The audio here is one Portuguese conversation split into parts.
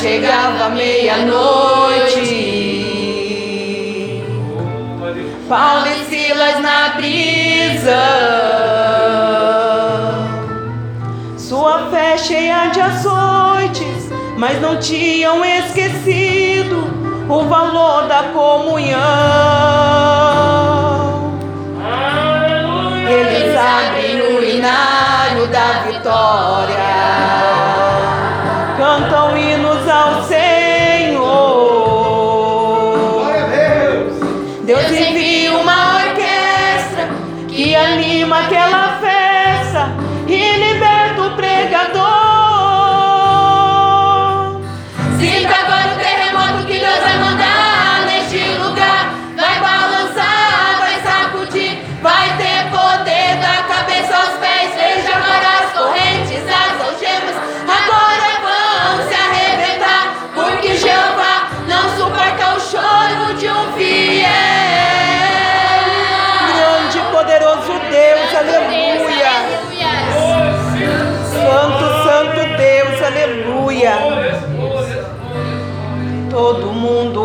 chegava meia-noite. Paulo e Silas na prisão. De açoites, mas não tinham esquecido o valor da comunhão. Eles abrem o inário da vitória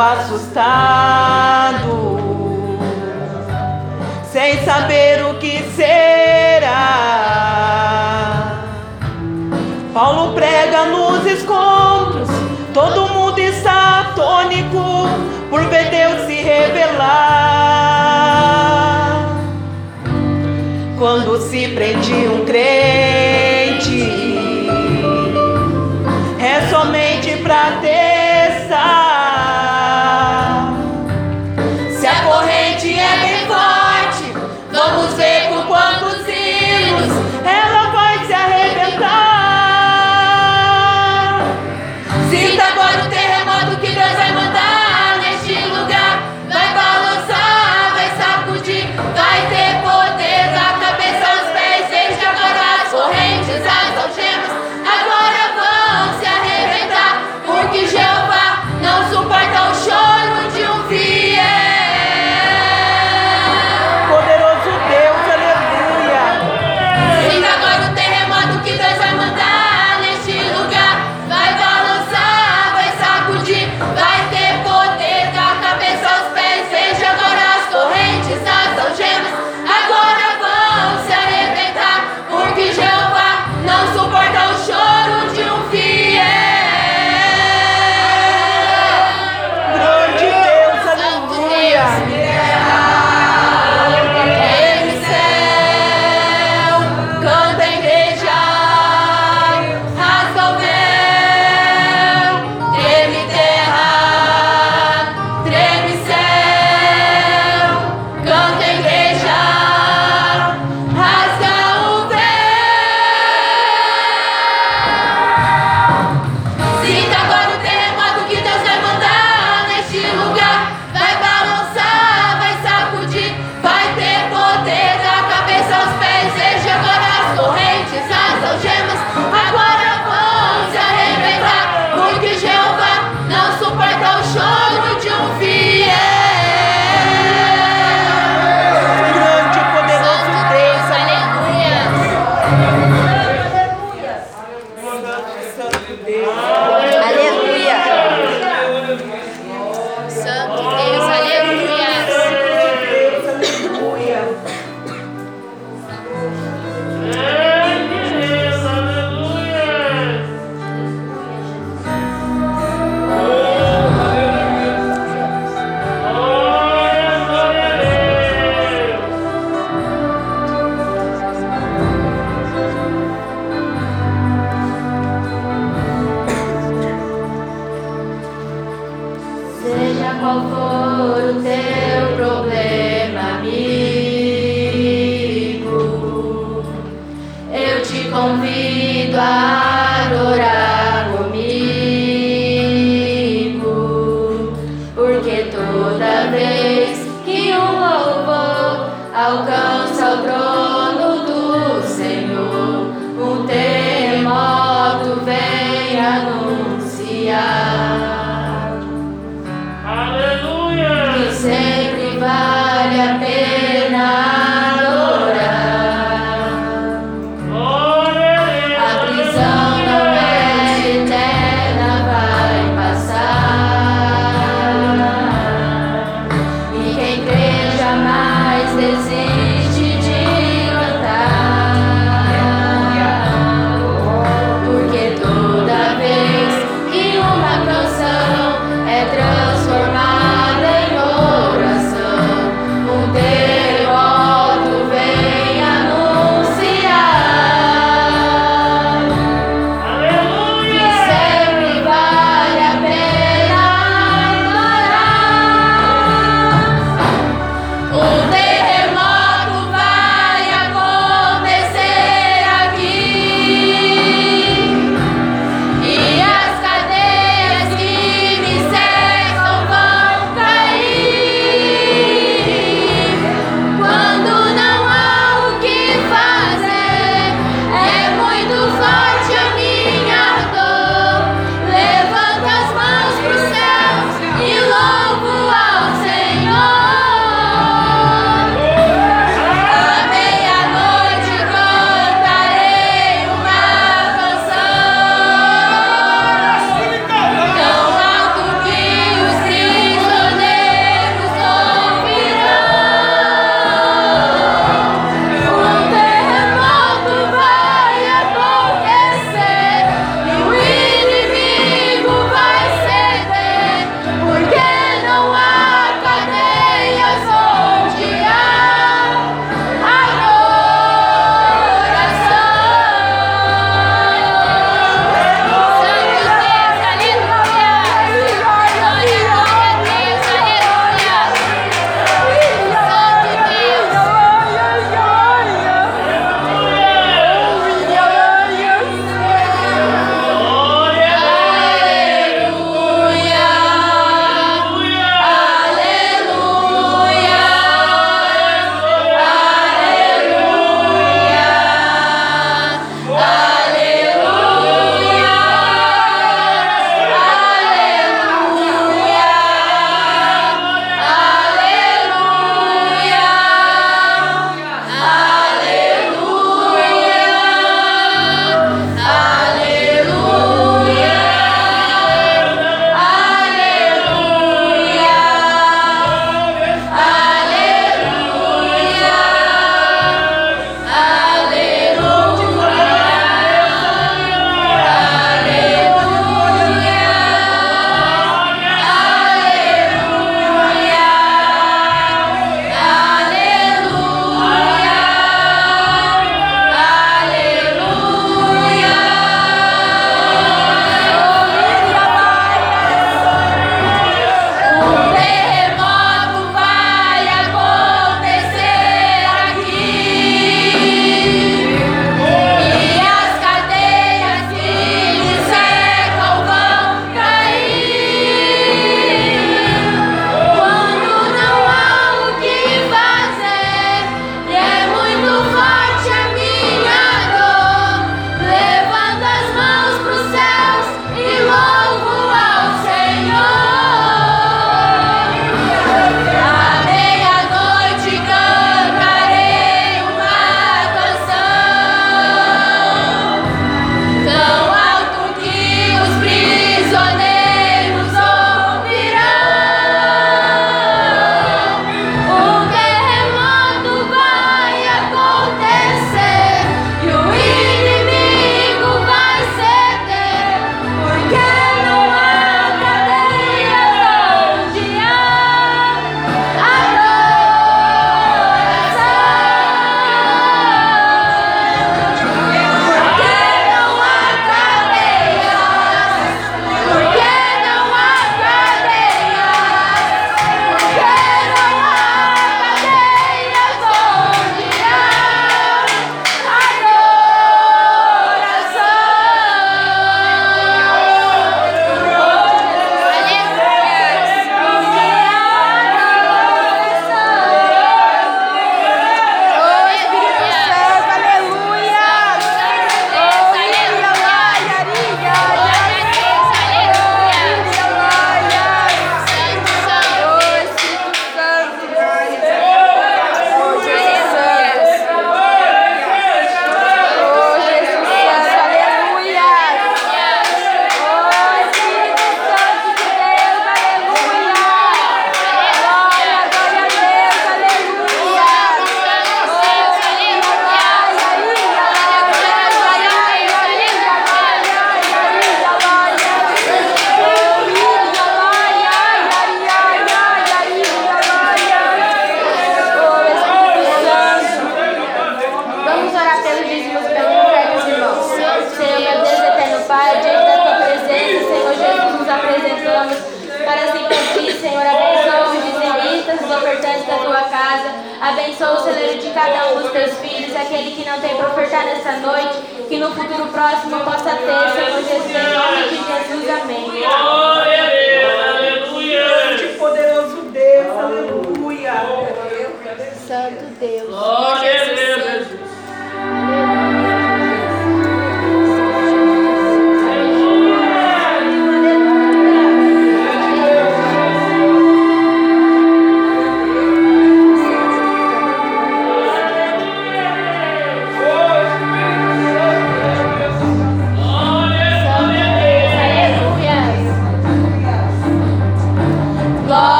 assustado, sem saber o que será. Paulo prega nos escombros, todo mundo está atônico por ver Deus se revelar. Quando se prende um crente,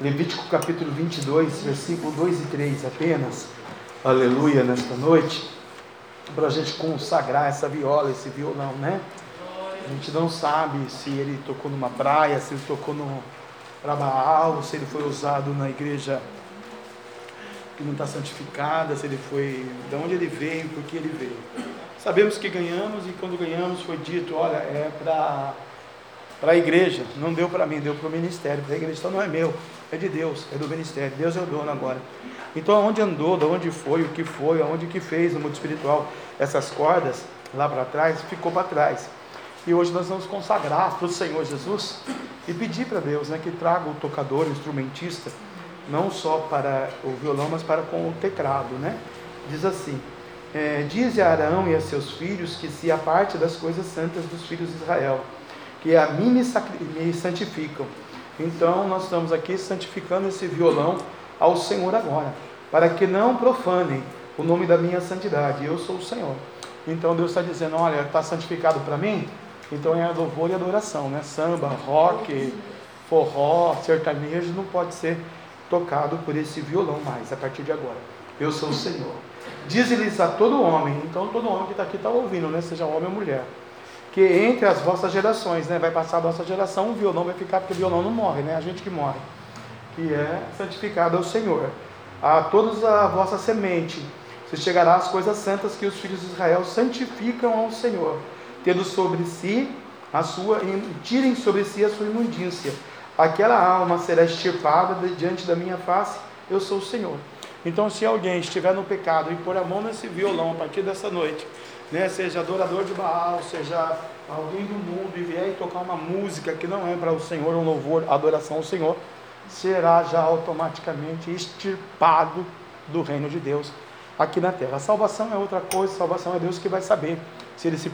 Levítico capítulo 22, versículo 2 e 3 apenas. Aleluia, nesta noite. Para a gente consagrar essa viola, esse violão, né? A gente não sabe se ele tocou numa praia, se ele tocou no para Baal, se ele foi usado na igreja que não está santificada, se ele foi, de onde ele veio, por que ele veio. Sabemos que ganhamos e quando ganhamos foi dito, olha, é para para a igreja, não deu para mim, deu para o ministério, para a igreja, então não é meu, é de Deus, é do ministério, Deus é o dono agora. Então aonde andou, de onde foi, o que foi, aonde que fez no mundo espiritual, essas cordas lá para trás, ficou para trás. E hoje nós vamos consagrar para o Senhor Jesus e pedir para Deus né, que traga o tocador, o instrumentista, não só para o violão, mas para com o teclado. Né? Diz assim: é, Dize a Arão e a seus filhos que se aparte das coisas santas dos filhos de Israel, que a mim me santificam. Então nós estamos aqui santificando esse violão ao Senhor agora, para que não profanem o nome da minha santidade. Eu sou o Senhor. Então Deus está dizendo: olha, está santificado para mim? Então é louvor e adoração, né? Samba, rock, forró, sertanejo não pode ser tocado por esse violão mais a partir de agora. Eu sou o Senhor. Diz-lhes a todo homem, então todo homem que está aqui está ouvindo, né? Seja homem ou mulher. Que entre as vossas gerações, né? Vai passar a nossa geração, o violão vai ficar, porque o violão não morre, né? A gente que morre. Que é santificado ao Senhor. A todos a vossa semente, se chegará as coisas santas que os filhos de Israel santificam ao Senhor tendo sobre si a sua, tirem sobre si a sua imundícia. Aquela alma será extirpada diante da minha face, eu sou o Senhor. Então, se alguém estiver no pecado e pôr a mão nesse violão a partir dessa noite, né, seja adorador de Baal, seja alguém do mundo e vier e tocar uma música que não é para o Senhor, um louvor, adoração ao Senhor, será já automaticamente extirpado do reino de Deus aqui na terra. A salvação é outra coisa, salvação é Deus que vai saber se ele se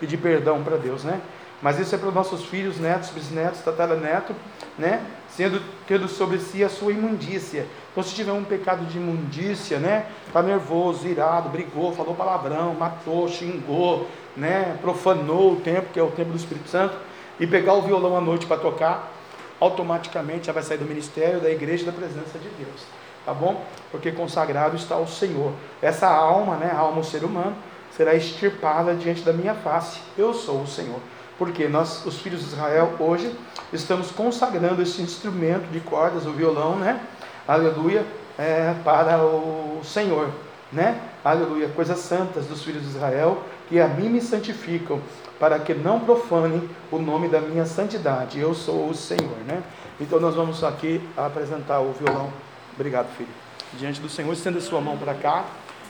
pedir perdão para Deus, né? Mas isso é para os nossos filhos, netos, bisnetos, tataraneto, né? Sendo tendo sobre si a sua imundícia. Então, se tiver um pecado de imundícia, né? Está nervoso, irado, brigou, falou palavrão, matou, xingou, né? Profanou o tempo, que é o tempo do Espírito Santo, e pegar o violão à noite para tocar, automaticamente já vai sair do ministério, da igreja, da presença de Deus. Tá bom? Porque consagrado está o Senhor. Essa alma, né? A alma, o ser humano será extirpada diante da minha face. Eu sou o Senhor. Porque nós, os filhos de Israel, hoje estamos consagrando esse instrumento de cordas, o violão, né? Aleluia, é, para o Senhor, né? Aleluia, coisas santas dos filhos de Israel que a mim me santificam, para que não profanem o nome da minha santidade. Eu sou o Senhor, né? Então nós vamos aqui apresentar o violão. Obrigado, filho. Diante do Senhor, estenda sua mão para cá.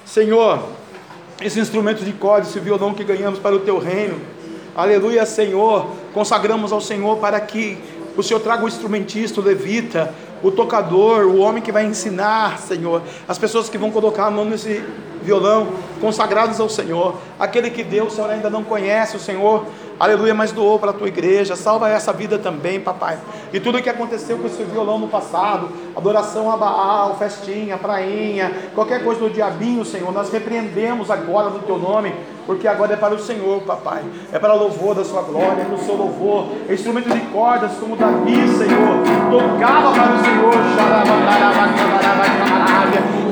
Senhor, esse instrumento de corda, esse violão que ganhamos para o teu reino. Aleluia, Senhor. Consagramos ao Senhor para que o Senhor traga o instrumentista, o levita, o tocador, o homem que vai ensinar, Senhor, as pessoas que vão colocar a mão nesse violão, consagrados ao Senhor, aquele que Deus, Senhor ainda não conhece, o Senhor, aleluia, mas doou para a tua igreja, salva essa vida também, papai, e tudo o que aconteceu com esse violão no passado, adoração a Baal, festinha, prainha, qualquer coisa do diabinho, Senhor, nós repreendemos agora no teu nome, porque agora é para o Senhor, papai, é para louvor da sua glória, é para o seu louvor, é instrumento de cordas como Davi, Senhor, tocava para o Senhor,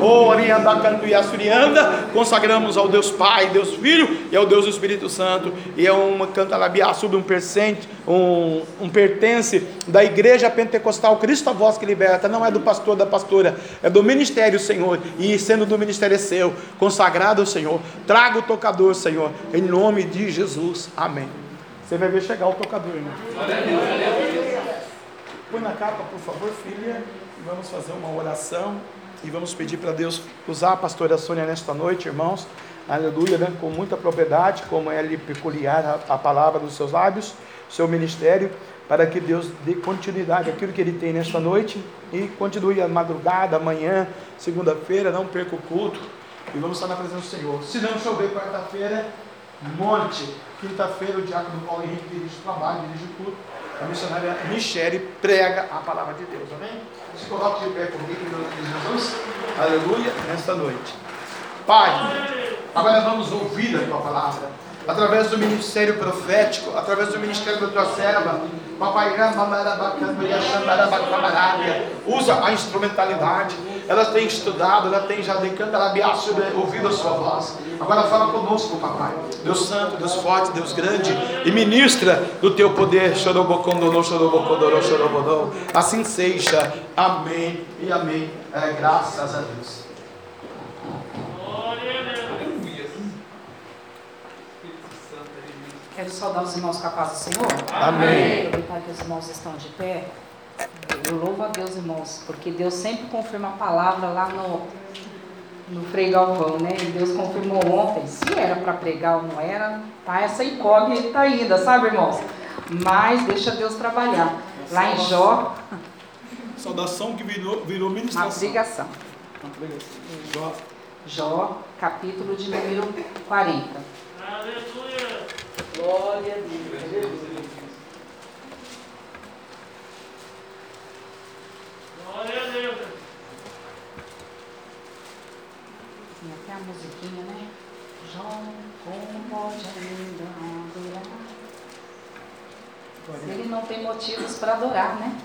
oh, Arianda, Canto e Assurianda, consagramos ao Deus Pai, Deus Filho e ao Deus Espírito Santo, e é uma cantalabiá sobre um percente, um, um pertence da igreja pentecostal, Cristo a voz que liberta, não é do pastor, da pastora, é do ministério, Senhor, e sendo do ministério é seu, consagrado ao Senhor, traga o tocador, Senhor, em nome de Jesus, amém. Você vai ver chegar o tocador, irmão. Põe na capa, por favor, filha, vamos fazer uma oração e vamos pedir para Deus usar a pastora Sônia nesta noite, irmãos, aleluia, né? com muita propriedade, como é lhe peculiar a, a palavra dos seus lábios, seu ministério, para que Deus dê continuidade àquilo que ele tem nesta noite e continue a madrugada, amanhã, segunda-feira, não perca o culto e vamos estar na presença do Senhor. Se não chover quarta-feira, monte. Quinta-feira, o diácono Paulo Henrique dirige o trabalho, dirige o culto. A missionária Michele prega a palavra de Deus, amém? Se coloque de pé comigo em nome de Jesus. Aleluia. Nesta noite. Pai, agora vamos ouvir a tua palavra. Através do ministério profético, através do ministério da tua serva, usa a instrumentalidade. Ela tem estudado, ela tem já ouvido a sua voz. Agora fala conosco, papai. Deus Santo, Deus Forte, Deus Grande, e ministra do teu poder. Assim seja. Amém e amém. É, graças a Deus. Quero saudar os irmãos com a paz do Senhor. Amém. Aproveitar que os irmãos estão de pé. Eu louvo a Deus, irmãos, porque Deus sempre confirma a palavra lá no, no Frei Galvão, né? E Deus confirmou ontem. Se era para pregar ou não era, tá essa incógnita ainda, sabe, irmãos? Mas deixa Deus trabalhar. Lá em Jó. Saudação que virou, virou ministração. Uma pregação. Jó. Jó, capítulo de número 40. Aleluia. Glória a Deus. Glória a Deus. Tem até a musiquinha, né? João, como pode ainda adorar? Se ele não tem motivos para adorar, né?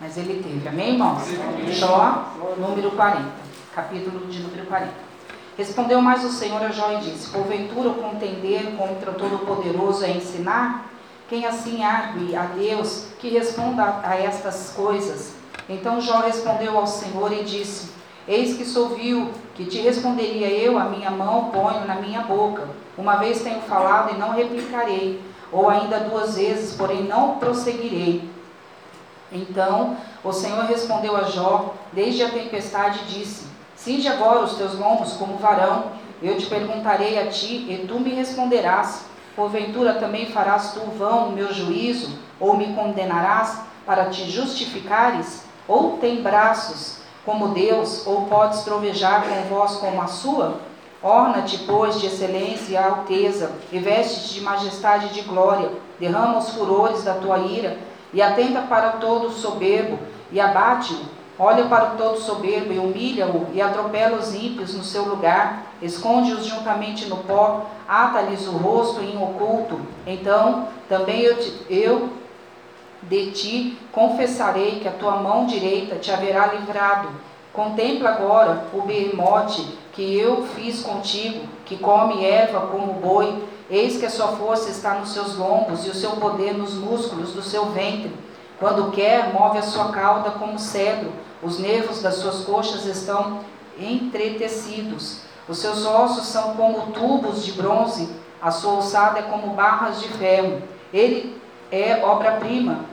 Mas ele teve, amém, irmãos? Jó, número 40, capítulo de número 40. Respondeu mais o Senhor a Jó e disse: Porventura contender contra o Todo-Poderoso é ensinar? Quem assim argue a Deus que responda a estas coisas? Então Jó respondeu ao Senhor e disse: Eis que sou vil, que te responderia eu, a minha mão ponho na minha boca. Uma vez tenho falado e não replicarei, ou ainda duas vezes, porém não prosseguirei. Então o Senhor respondeu a Jó, desde a tempestade disse: Cinge agora os teus lombos como varão, eu te perguntarei a ti, e tu me responderás. Porventura também farás tu vão o meu juízo, ou me condenarás para te justificares? Ou tem braços como Deus, ou podes trovejar com voz como a sua? Orna-te, pois, de excelência e alteza, e veste-te de majestade e de glória, derrama os furores da tua ira, e atenta para todo o soberbo, e abate-o, Olha para o todo soberbo e humilha-o, e atropela os ímpios no seu lugar, esconde-os juntamente no pó, ata-lhes o rosto em oculto. Então também eu, te, eu de ti confessarei que a tua mão direita te haverá livrado. Contempla agora o bermote que eu fiz contigo, que come erva como boi. Eis que a sua força está nos seus lombos e o seu poder nos músculos do seu ventre. Quando quer, move a sua cauda como cedro os nervos das suas coxas estão entretecidos. Os seus ossos são como tubos de bronze, a sua ossada é como barras de ferro. Ele é obra-prima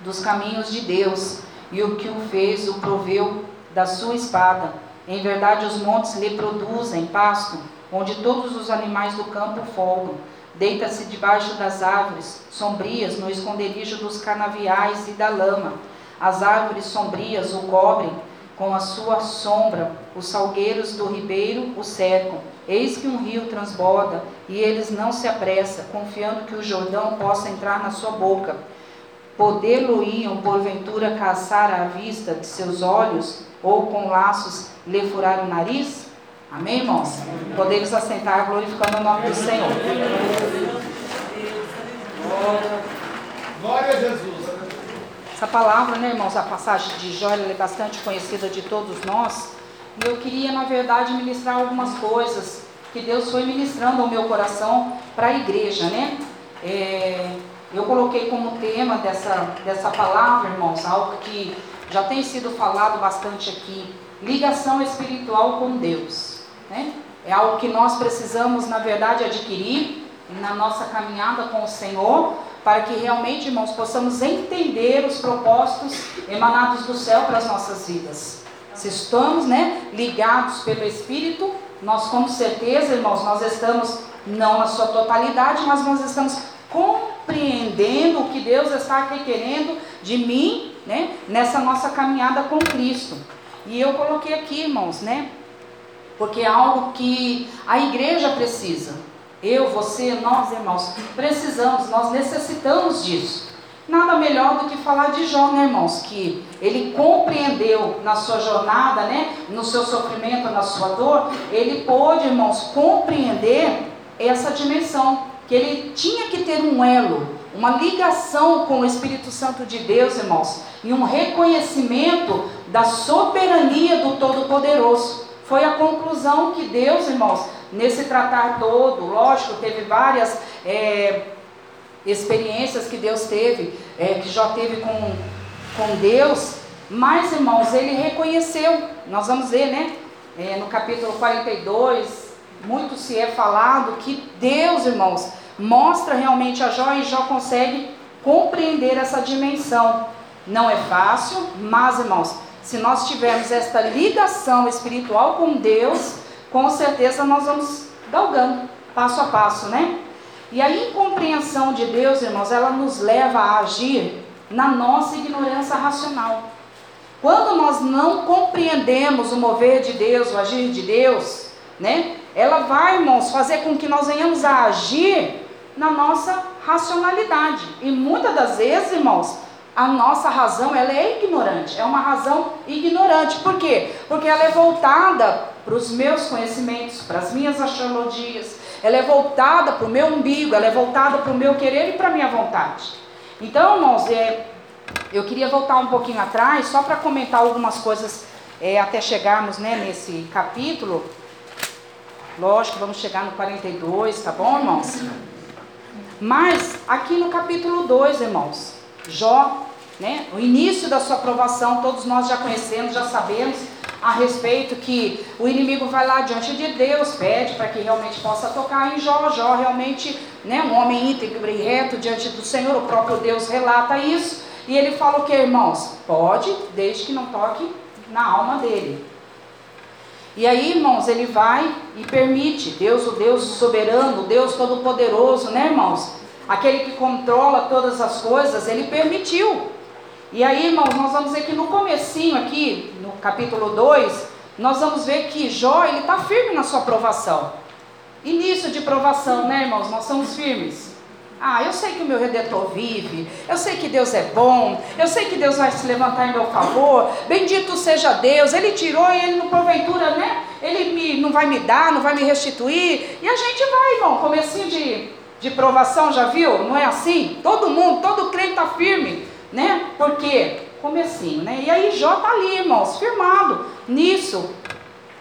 dos caminhos de Deus, e o que o fez o proveu da sua espada. Em verdade, os montes lhe produzem pasto, onde todos os animais do campo folgam. Deita-se debaixo das árvores sombrias, no esconderijo dos canaviais e da lama as árvores sombrias o cobrem com a sua sombra, os salgueiros do ribeiro o cercam. Eis que um rio transborda, e eles não se apressa, confiando que o Jordão possa entrar na sua boca. Poder-lo-iam, porventura, caçar à vista de seus olhos, ou com laços lhe furar o nariz? Amém, irmãos? Podemos assentar glorificando o nome do Senhor. Glória a Jesus. Essa palavra, né, irmãos, a passagem de Jó é bastante conhecida de todos nós. E eu queria, na verdade, ministrar algumas coisas que Deus foi ministrando ao meu coração para a igreja, né? É, eu coloquei como tema dessa, dessa palavra, irmãos, algo que já tem sido falado bastante aqui: ligação espiritual com Deus. Né? É algo que nós precisamos, na verdade, adquirir na nossa caminhada com o Senhor, para que realmente, irmãos, possamos entender os propósitos emanados do céu para as nossas vidas. Se estamos, né, ligados pelo Espírito, nós com certeza, irmãos, nós estamos não na sua totalidade, mas nós estamos compreendendo o que Deus está aqui querendo de mim, né, nessa nossa caminhada com Cristo. E eu coloquei aqui, irmãos, né, porque é algo que a igreja precisa. Eu, você, nós, irmãos, precisamos, nós necessitamos disso. Nada melhor do que falar de Jó, né, irmãos? Que ele compreendeu na sua jornada, né, no seu sofrimento, na sua dor, ele pôde, irmãos, compreender essa dimensão, que ele tinha que ter um elo, uma ligação com o Espírito Santo de Deus, irmãos, e um reconhecimento da soberania do Todo-Poderoso. Foi a conclusão que Deus, irmãos, nesse tratar todo, lógico, teve várias. É, experiências que Deus teve, é, que Jó teve com, com Deus, mas irmãos, ele reconheceu, nós vamos ver, né? É, no capítulo 42, muito se é falado que Deus, irmãos, mostra realmente a Jó e Jó consegue compreender essa dimensão. Não é fácil, mas irmãos, se nós tivermos esta ligação espiritual com Deus, com certeza nós vamos galgando passo a passo, né? E a incompreensão de Deus, irmãos, ela nos leva a agir na nossa ignorância racional. Quando nós não compreendemos o mover de Deus, o agir de Deus, né? Ela vai, irmãos, fazer com que nós venhamos a agir na nossa racionalidade. E muitas das vezes, irmãos, a nossa razão ela é ignorante, é uma razão ignorante. Por quê? Porque ela é voltada para os meus conhecimentos, para as minhas astrologias, ela é voltada para o meu umbigo, ela é voltada para o meu querer e para a minha vontade. Então, irmãos, é, eu queria voltar um pouquinho atrás, só para comentar algumas coisas é, até chegarmos né, nesse capítulo. Lógico, vamos chegar no 42, tá bom, irmãos? Mas aqui no capítulo 2, irmãos, Jó, né, o início da sua aprovação, todos nós já conhecemos, já sabemos a respeito que o inimigo vai lá diante de Deus, pede para que realmente possa tocar em Jó. Jó realmente, né, um homem íntegro e reto diante do Senhor, o próprio Deus relata isso. E ele fala o que, irmãos? Pode, desde que não toque na alma dele. E aí, irmãos, ele vai e permite. Deus, o Deus soberano, o Deus todo-poderoso, né, irmãos? Aquele que controla todas as coisas, ele permitiu e aí, irmãos, nós vamos ver que no comecinho aqui, no capítulo 2, nós vamos ver que Jó, ele está firme na sua provação. Início de provação, né, irmãos? Nós somos firmes. Ah, eu sei que o meu Redentor vive, eu sei que Deus é bom, eu sei que Deus vai se levantar em meu favor, bendito seja Deus, Ele tirou e Ele não porventura, né? Ele me, não vai me dar, não vai me restituir, e a gente vai, irmão, comecinho de, de provação, já viu? Não é assim? Todo mundo, todo crente está firme, né? Porque comecinho, né? E aí Jó tá ali, irmãos, firmado nisso,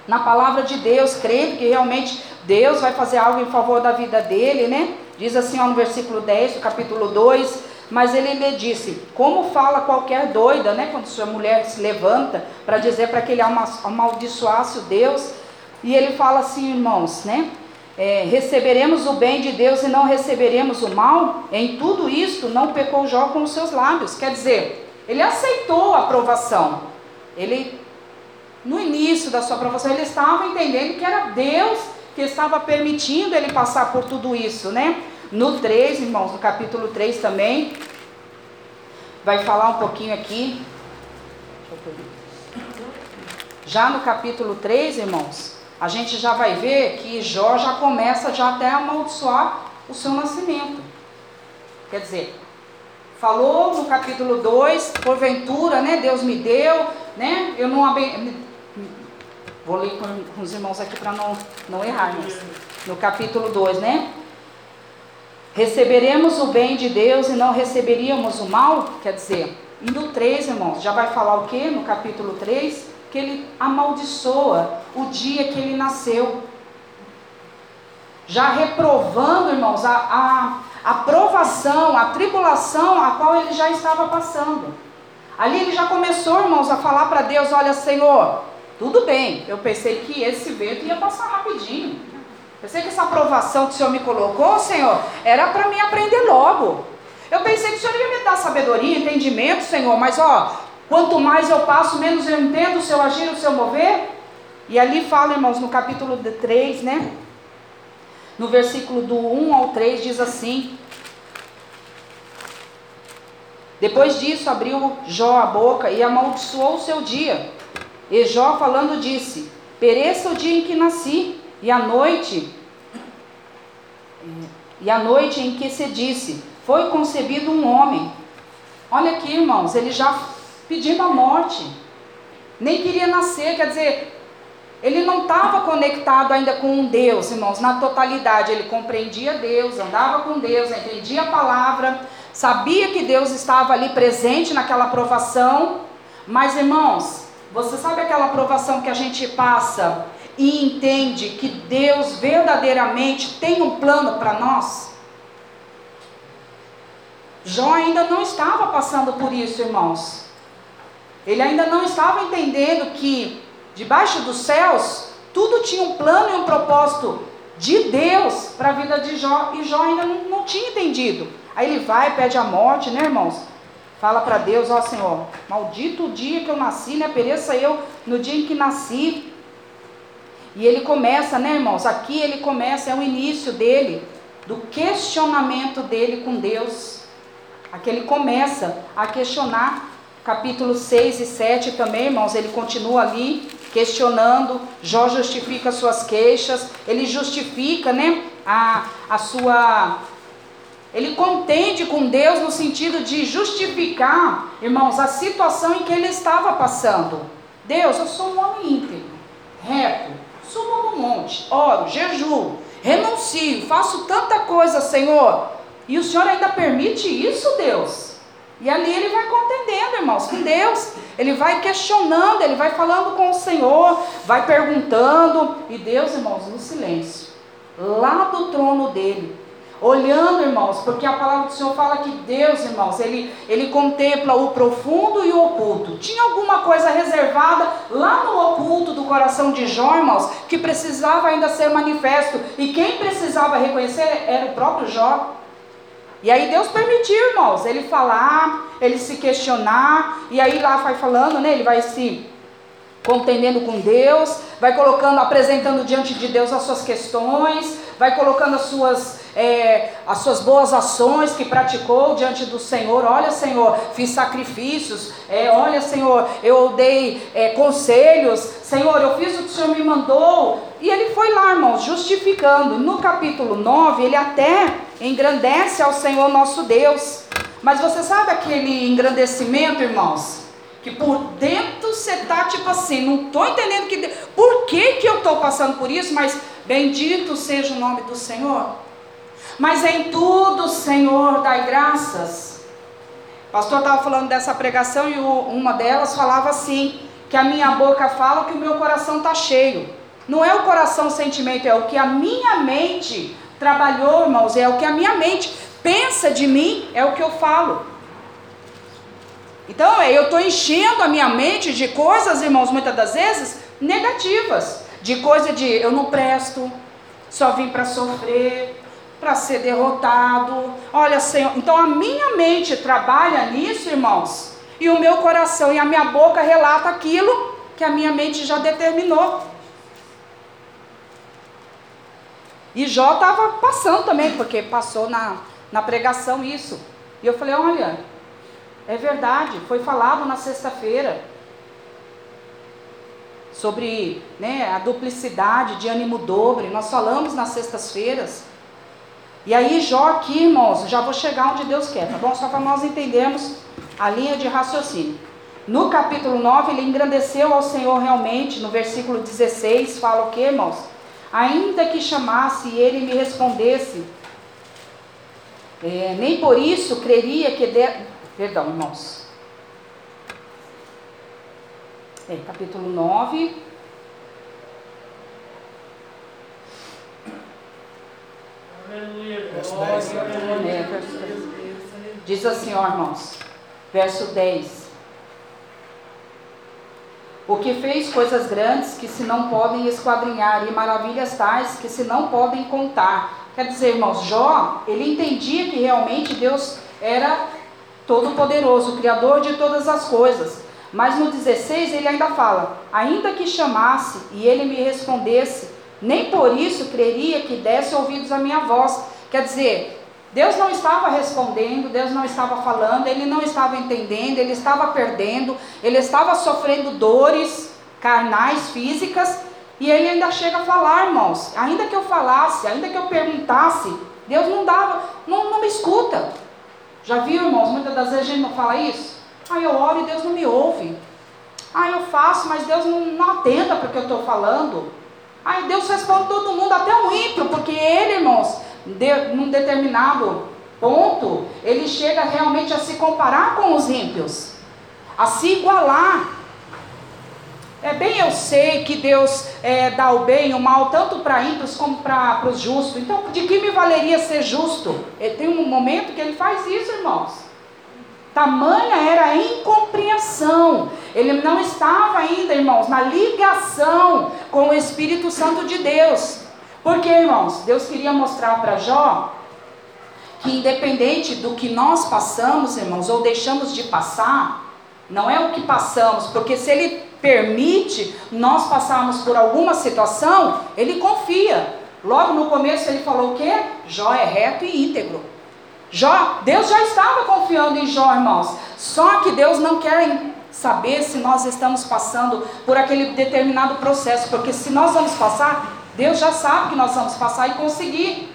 na palavra de Deus, crendo que realmente Deus vai fazer algo em favor da vida dele, né? Diz assim ó, no versículo 10 do capítulo 2, mas ele lhe disse, como fala qualquer doida, né? Quando sua mulher se levanta para dizer para que ele amaldiçoasse o Deus, e ele fala assim, irmãos, né? É, receberemos o bem de Deus e não receberemos o mal, em tudo isto não pecou Jó com os seus lábios. Quer dizer, ele aceitou a aprovação. Ele, no início da sua aprovação, ele estava entendendo que era Deus que estava permitindo ele passar por tudo isso, né? No 3, irmãos, no capítulo 3 também, vai falar um pouquinho aqui. Já no capítulo 3, irmãos, a gente já vai ver que Jó já começa já até a amaldiçoar o seu nascimento. Quer dizer, falou no capítulo 2, porventura, né, Deus me deu, né, eu não aben... Vou ler com, os irmãos aqui para não, não errarmos. No capítulo 2, né? Receberemos o bem de Deus e não receberíamos o mal? Quer dizer, no 3, irmãos, já vai falar o que no capítulo 3? Que ele amaldiçoa o dia que ele nasceu. Já reprovando, irmãos, a, a, a provação, a tribulação a qual ele já estava passando. Ali ele já começou, irmãos, a falar para Deus: Olha, Senhor, tudo bem, eu pensei que esse vento ia passar rapidinho. Pensei que essa aprovação que o Senhor me colocou, Senhor, era para mim aprender logo. Eu pensei que o Senhor ia me dar sabedoria, entendimento, Senhor, mas ó, Quanto mais eu passo, menos eu entendo o seu agir, o seu mover. E ali fala, irmãos, no capítulo 3, né? No versículo do 1 ao 3 diz assim: Depois disso abriu Jó a boca e amaldiçoou o seu dia. E Jó falando disse: Pereça o dia em que nasci, e a noite e a noite em que se disse: Foi concebido um homem. Olha aqui, irmãos, ele já pedindo a morte. Nem queria nascer, quer dizer, ele não estava conectado ainda com um Deus, irmãos, na totalidade. Ele compreendia Deus, andava com Deus, entendia a palavra, sabia que Deus estava ali presente naquela aprovação. Mas, irmãos, você sabe aquela aprovação que a gente passa e entende que Deus verdadeiramente tem um plano para nós? Jó ainda não estava passando por isso, irmãos. Ele ainda não estava entendendo que debaixo dos céus tudo tinha um plano e um propósito de Deus para a vida de Jó e Jó ainda não, não tinha entendido. Aí ele vai, pede a morte, né, irmãos? Fala para Deus, ó Senhor, maldito o dia que eu nasci, né? Pereça eu no dia em que nasci. E ele começa, né, irmãos? Aqui ele começa, é o início dele, do questionamento dele com Deus. Aqui ele começa a questionar. Capítulo 6 e 7 também, irmãos, ele continua ali questionando. Jó justifica suas queixas, ele justifica, né, a, a sua. Ele contende com Deus no sentido de justificar, irmãos, a situação em que ele estava passando. Deus, eu sou um homem íntegro, reto, subo no monte, oro, jejuo, renuncio, faço tanta coisa, Senhor. E o Senhor ainda permite isso, Deus? E ali ele vai contendendo, irmãos, com Deus. Ele vai questionando, ele vai falando com o Senhor, vai perguntando. E Deus, irmãos, no silêncio, lá do trono dele, olhando, irmãos, porque a palavra do Senhor fala que Deus, irmãos, ele, ele contempla o profundo e o oculto. Tinha alguma coisa reservada lá no oculto do coração de Jó, irmãos, que precisava ainda ser manifesto. E quem precisava reconhecer era o próprio Jó. E aí Deus permitiu, irmãos, ele falar, ele se questionar, e aí lá vai falando, né? Ele vai se contendendo com Deus, vai colocando, apresentando diante de Deus as suas questões, vai colocando as suas, é, as suas boas ações que praticou diante do Senhor. Olha, Senhor, fiz sacrifícios. É, olha, Senhor, eu dei é, conselhos. Senhor, eu fiz o que o Senhor me mandou. E ele foi lá, irmãos, justificando. No capítulo 9, ele até engrandece ao Senhor nosso Deus. Mas você sabe aquele engrandecimento, irmãos? Que por dentro você está tipo assim, não estou entendendo que, por que, que eu estou passando por isso, mas bendito seja o nome do Senhor. Mas em tudo, Senhor, dai graças. O pastor estava falando dessa pregação e uma delas falava assim: que a minha boca fala que o meu coração está cheio. Não é o coração o sentimento, é o que a minha mente trabalhou, irmãos, é o que a minha mente pensa de mim, é o que eu falo. Então, eu estou enchendo a minha mente de coisas, irmãos, muitas das vezes negativas. De coisa de eu não presto, só vim para sofrer, para ser derrotado. Olha, Senhor, então a minha mente trabalha nisso, irmãos, e o meu coração e a minha boca relata aquilo que a minha mente já determinou. E Jó estava passando também, porque passou na, na pregação isso. E eu falei: olha, é verdade, foi falado na sexta-feira sobre né, a duplicidade de ânimo dobre. Nós falamos nas sextas-feiras. E aí, Jó aqui, irmãos, já vou chegar onde Deus quer, tá bom? Só para nós entendermos a linha de raciocínio. No capítulo 9, ele engrandeceu ao Senhor realmente. No versículo 16, fala o que, irmãos? Ainda que chamasse e ele me respondesse, é, nem por isso creria que. De... Perdão, irmãos. É, capítulo 9. Verso 10. É, verso 10. Diz assim, ó, irmãos. Verso 10. O que fez coisas grandes que se não podem esquadrinhar, e maravilhas tais que se não podem contar. Quer dizer, irmãos, Jó, ele entendia que realmente Deus era todo-poderoso, criador de todas as coisas. Mas no 16 ele ainda fala: ainda que chamasse e ele me respondesse, nem por isso creria que desse ouvidos à minha voz. Quer dizer, Deus não estava respondendo, Deus não estava falando, ele não estava entendendo, ele estava perdendo, ele estava sofrendo dores carnais, físicas, e ele ainda chega a falar, irmãos. Ainda que eu falasse, ainda que eu perguntasse, Deus não dava, não, não me escuta. Já viu, irmãos? Muitas das vezes a gente não fala isso. Ah, eu oro e Deus não me ouve. Ah, eu faço, mas Deus não, não atenta porque eu estou falando. Ah, Deus responde todo mundo, até o ímpio, porque ele, irmãos, de, num determinado ponto, ele chega realmente a se comparar com os ímpios, a se igualar. É bem eu sei que Deus é, dá o bem e o mal tanto para ímpios como para os justos. Então, de que me valeria ser justo? Ele tem um momento que ele faz isso, irmãos. Tamanha era a incompreensão. Ele não estava ainda, irmãos, na ligação com o Espírito Santo de Deus. Porque, irmãos, Deus queria mostrar para Jó que independente do que nós passamos, irmãos, ou deixamos de passar, não é o que passamos, porque se ele permite nós passarmos por alguma situação, ele confia. Logo no começo ele falou o quê? Jó é reto e íntegro. Jó, Deus já estava confiando em Jó, irmãos. Só que Deus não quer saber se nós estamos passando por aquele determinado processo, porque se nós vamos passar, Deus já sabe que nós vamos passar e conseguir.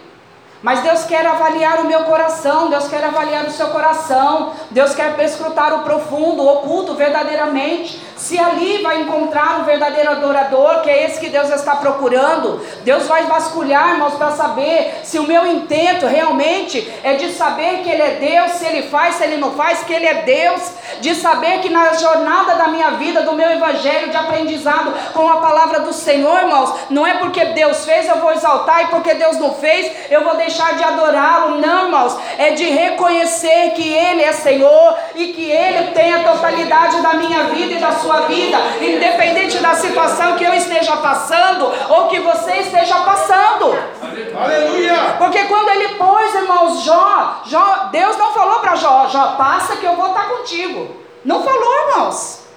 Mas Deus quer avaliar o meu coração, Deus quer avaliar o seu coração, Deus quer perscrutar o profundo, o oculto verdadeiramente. Se ali vai encontrar um verdadeiro adorador, que é esse que Deus está procurando, Deus vai vasculhar, irmãos, para saber se o meu intento realmente é de saber que Ele é Deus, se Ele faz, se Ele não faz, que Ele é Deus, de saber que na jornada da minha vida, do meu evangelho de aprendizado com a palavra do Senhor, irmãos, não é porque Deus fez, eu vou exaltar, e porque Deus não fez, eu vou deixar de adorá-lo, não, irmãos, é de reconhecer que Ele é Senhor e que Ele tem a totalidade da minha vida e da sua sua vida, independente da situação que eu esteja passando ou que você esteja passando. Aleluia! Porque quando ele pôs, irmãos, Jó, Jó Deus não falou para Jó, Jó, passa que eu vou estar contigo. Não falou, irmãos.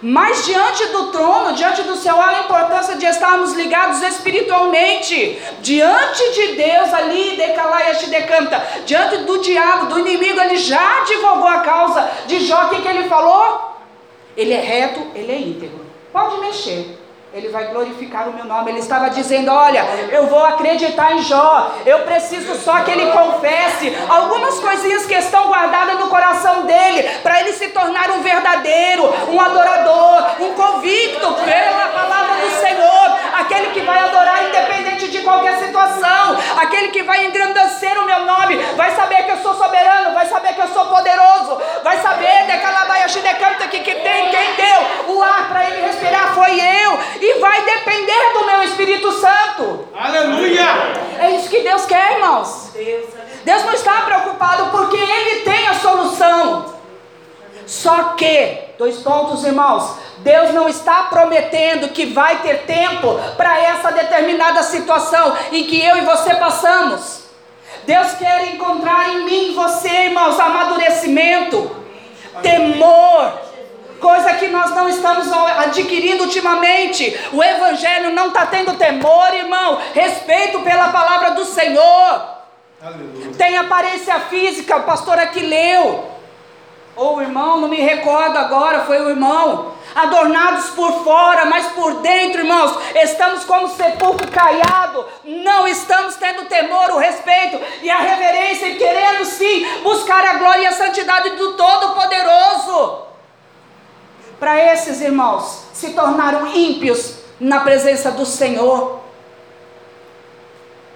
Mas diante do trono, diante do céu, há a importância de estarmos ligados espiritualmente. Diante de Deus, ali, decalaia te decanta. Diante do diabo, do inimigo, ele já advogou a causa de Jó. O que, que ele falou? Ele é reto, ele é íntegro. Pode mexer. Ele vai glorificar o meu nome. Ele estava dizendo: Olha, eu vou acreditar em Jó. Eu preciso só que ele confesse algumas coisinhas que estão guardadas no coração dele, para ele se tornar um verdadeiro, um adorador, um convicto pela palavra do Senhor. Aquele que vai adorar independente de qualquer situação. Aquele que vai engrandecer o meu nome. Vai saber que eu sou soberano. Vai saber que eu sou poderoso. Vai saber que, que tem quem deu o ar para ele respirar foi eu e vai depender do meu Espírito Santo. Aleluia! É isso que Deus quer, irmãos. Deus não está preocupado porque Ele tem a solução. Só que, dois pontos, irmãos, Deus não está prometendo que vai ter tempo para essa determinada situação em que eu e você passamos. Deus quer encontrar em mim e você, irmãos, amadurecimento, temor, coisa que nós não estamos adquirindo ultimamente. O Evangelho não está tendo temor, irmão. Respeito pela palavra do Senhor. Aleluia. Tem aparência física, o pastor aqui leu. Ou o irmão, não me recordo agora, foi o irmão. Adornados por fora, mas por dentro, irmãos, estamos como sepulcro caiado. Não estamos tendo temor, o respeito e a reverência, e querendo sim buscar a glória e a santidade do Todo-Poderoso para esses irmãos se tornaram ímpios na presença do Senhor.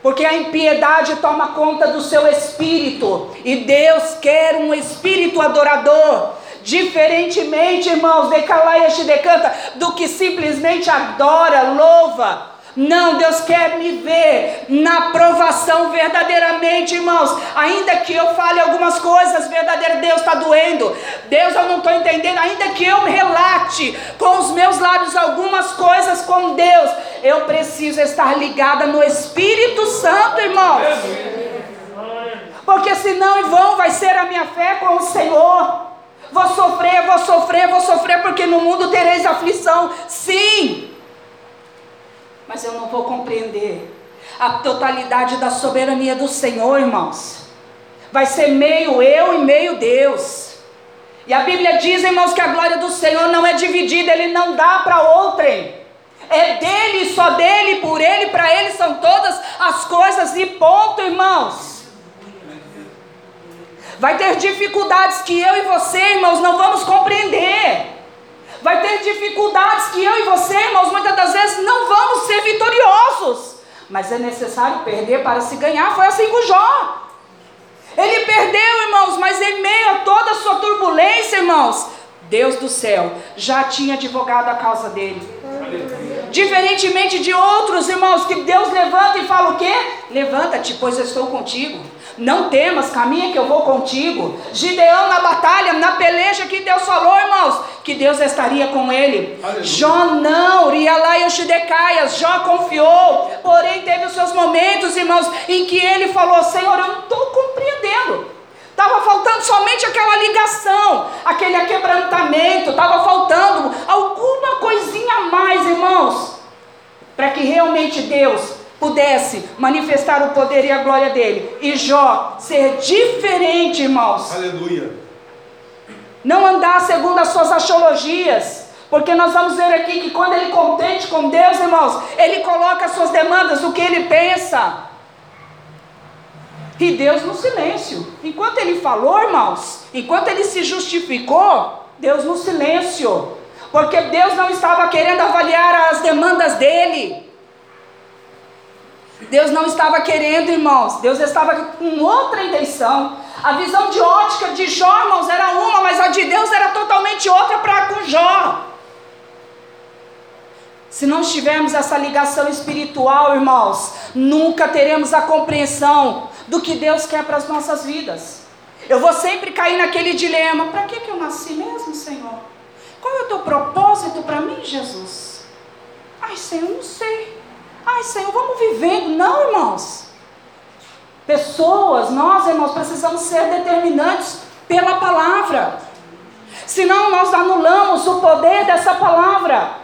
Porque a impiedade toma conta do seu espírito, e Deus quer um espírito adorador. Diferentemente, irmãos, de Calaia decanta, do que simplesmente adora, louva, não, Deus quer me ver na provação verdadeiramente, irmãos. Ainda que eu fale algumas coisas verdadeiras, Deus está doendo. Deus, eu não estou entendendo. Ainda que eu relate com os meus lábios algumas coisas com Deus, eu preciso estar ligada no Espírito Santo, irmãos. Porque senão em vão vai ser a minha fé com o Senhor. Vou sofrer, vou sofrer, vou sofrer, porque no mundo tereis aflição. Sim mas eu não vou compreender a totalidade da soberania do Senhor, irmãos. Vai ser meio eu e meio Deus. E a Bíblia diz, irmãos, que a glória do Senhor não é dividida, Ele não dá para outrem. É dele, só dele, por ele, para ele são todas as coisas, e ponto, irmãos. Vai ter dificuldades que eu e você, irmãos, não vamos compreender. Vai ter dificuldades que eu e você, irmãos, muitas das vezes não vamos ser vitoriosos. Mas é necessário perder para se ganhar. Foi assim com Jó. Ele perdeu, irmãos, mas em meio a toda a sua turbulência, irmãos, Deus do céu já tinha advogado a causa dele. Diferentemente de outros irmãos, que Deus levanta e fala o quê? Levanta-te, pois eu estou contigo. Não temas, caminha que eu vou contigo. Gideão na batalha, na peleja que Deus falou, irmãos, que Deus estaria com ele. Aleluia. Jó não, Rialá e Oshidecaias, Jó confiou, porém teve os seus momentos, irmãos, em que ele falou: Senhor, eu não estou compreendendo. Estava faltando somente aquela ligação, aquele aquebrantamento, estava faltando alguma coisinha a mais, irmãos, para que realmente Deus pudesse manifestar o poder e a glória dele. E Jó ser diferente, irmãos. Aleluia. Não andar segundo as suas astrologias. Porque nós vamos ver aqui que quando ele contente com Deus, irmãos, ele coloca as suas demandas, o que ele pensa. E Deus no silêncio. Enquanto ele falou, irmãos, enquanto ele se justificou, Deus no silêncio. Porque Deus não estava querendo avaliar as demandas dele. Deus não estava querendo, irmãos. Deus estava com outra intenção. A visão de ótica de Jó, irmãos, era uma, mas a de Deus era totalmente outra para com Jó. Se não tivermos essa ligação espiritual, irmãos, nunca teremos a compreensão do que Deus quer para as nossas vidas. Eu vou sempre cair naquele dilema: para que, que eu nasci mesmo, Senhor? Qual é o teu propósito para mim, Jesus? Ai, Senhor, não sei. Ai, Senhor, vamos vivendo. Não, irmãos. Pessoas, nós, irmãos, precisamos ser determinantes pela palavra. Senão nós anulamos o poder dessa palavra.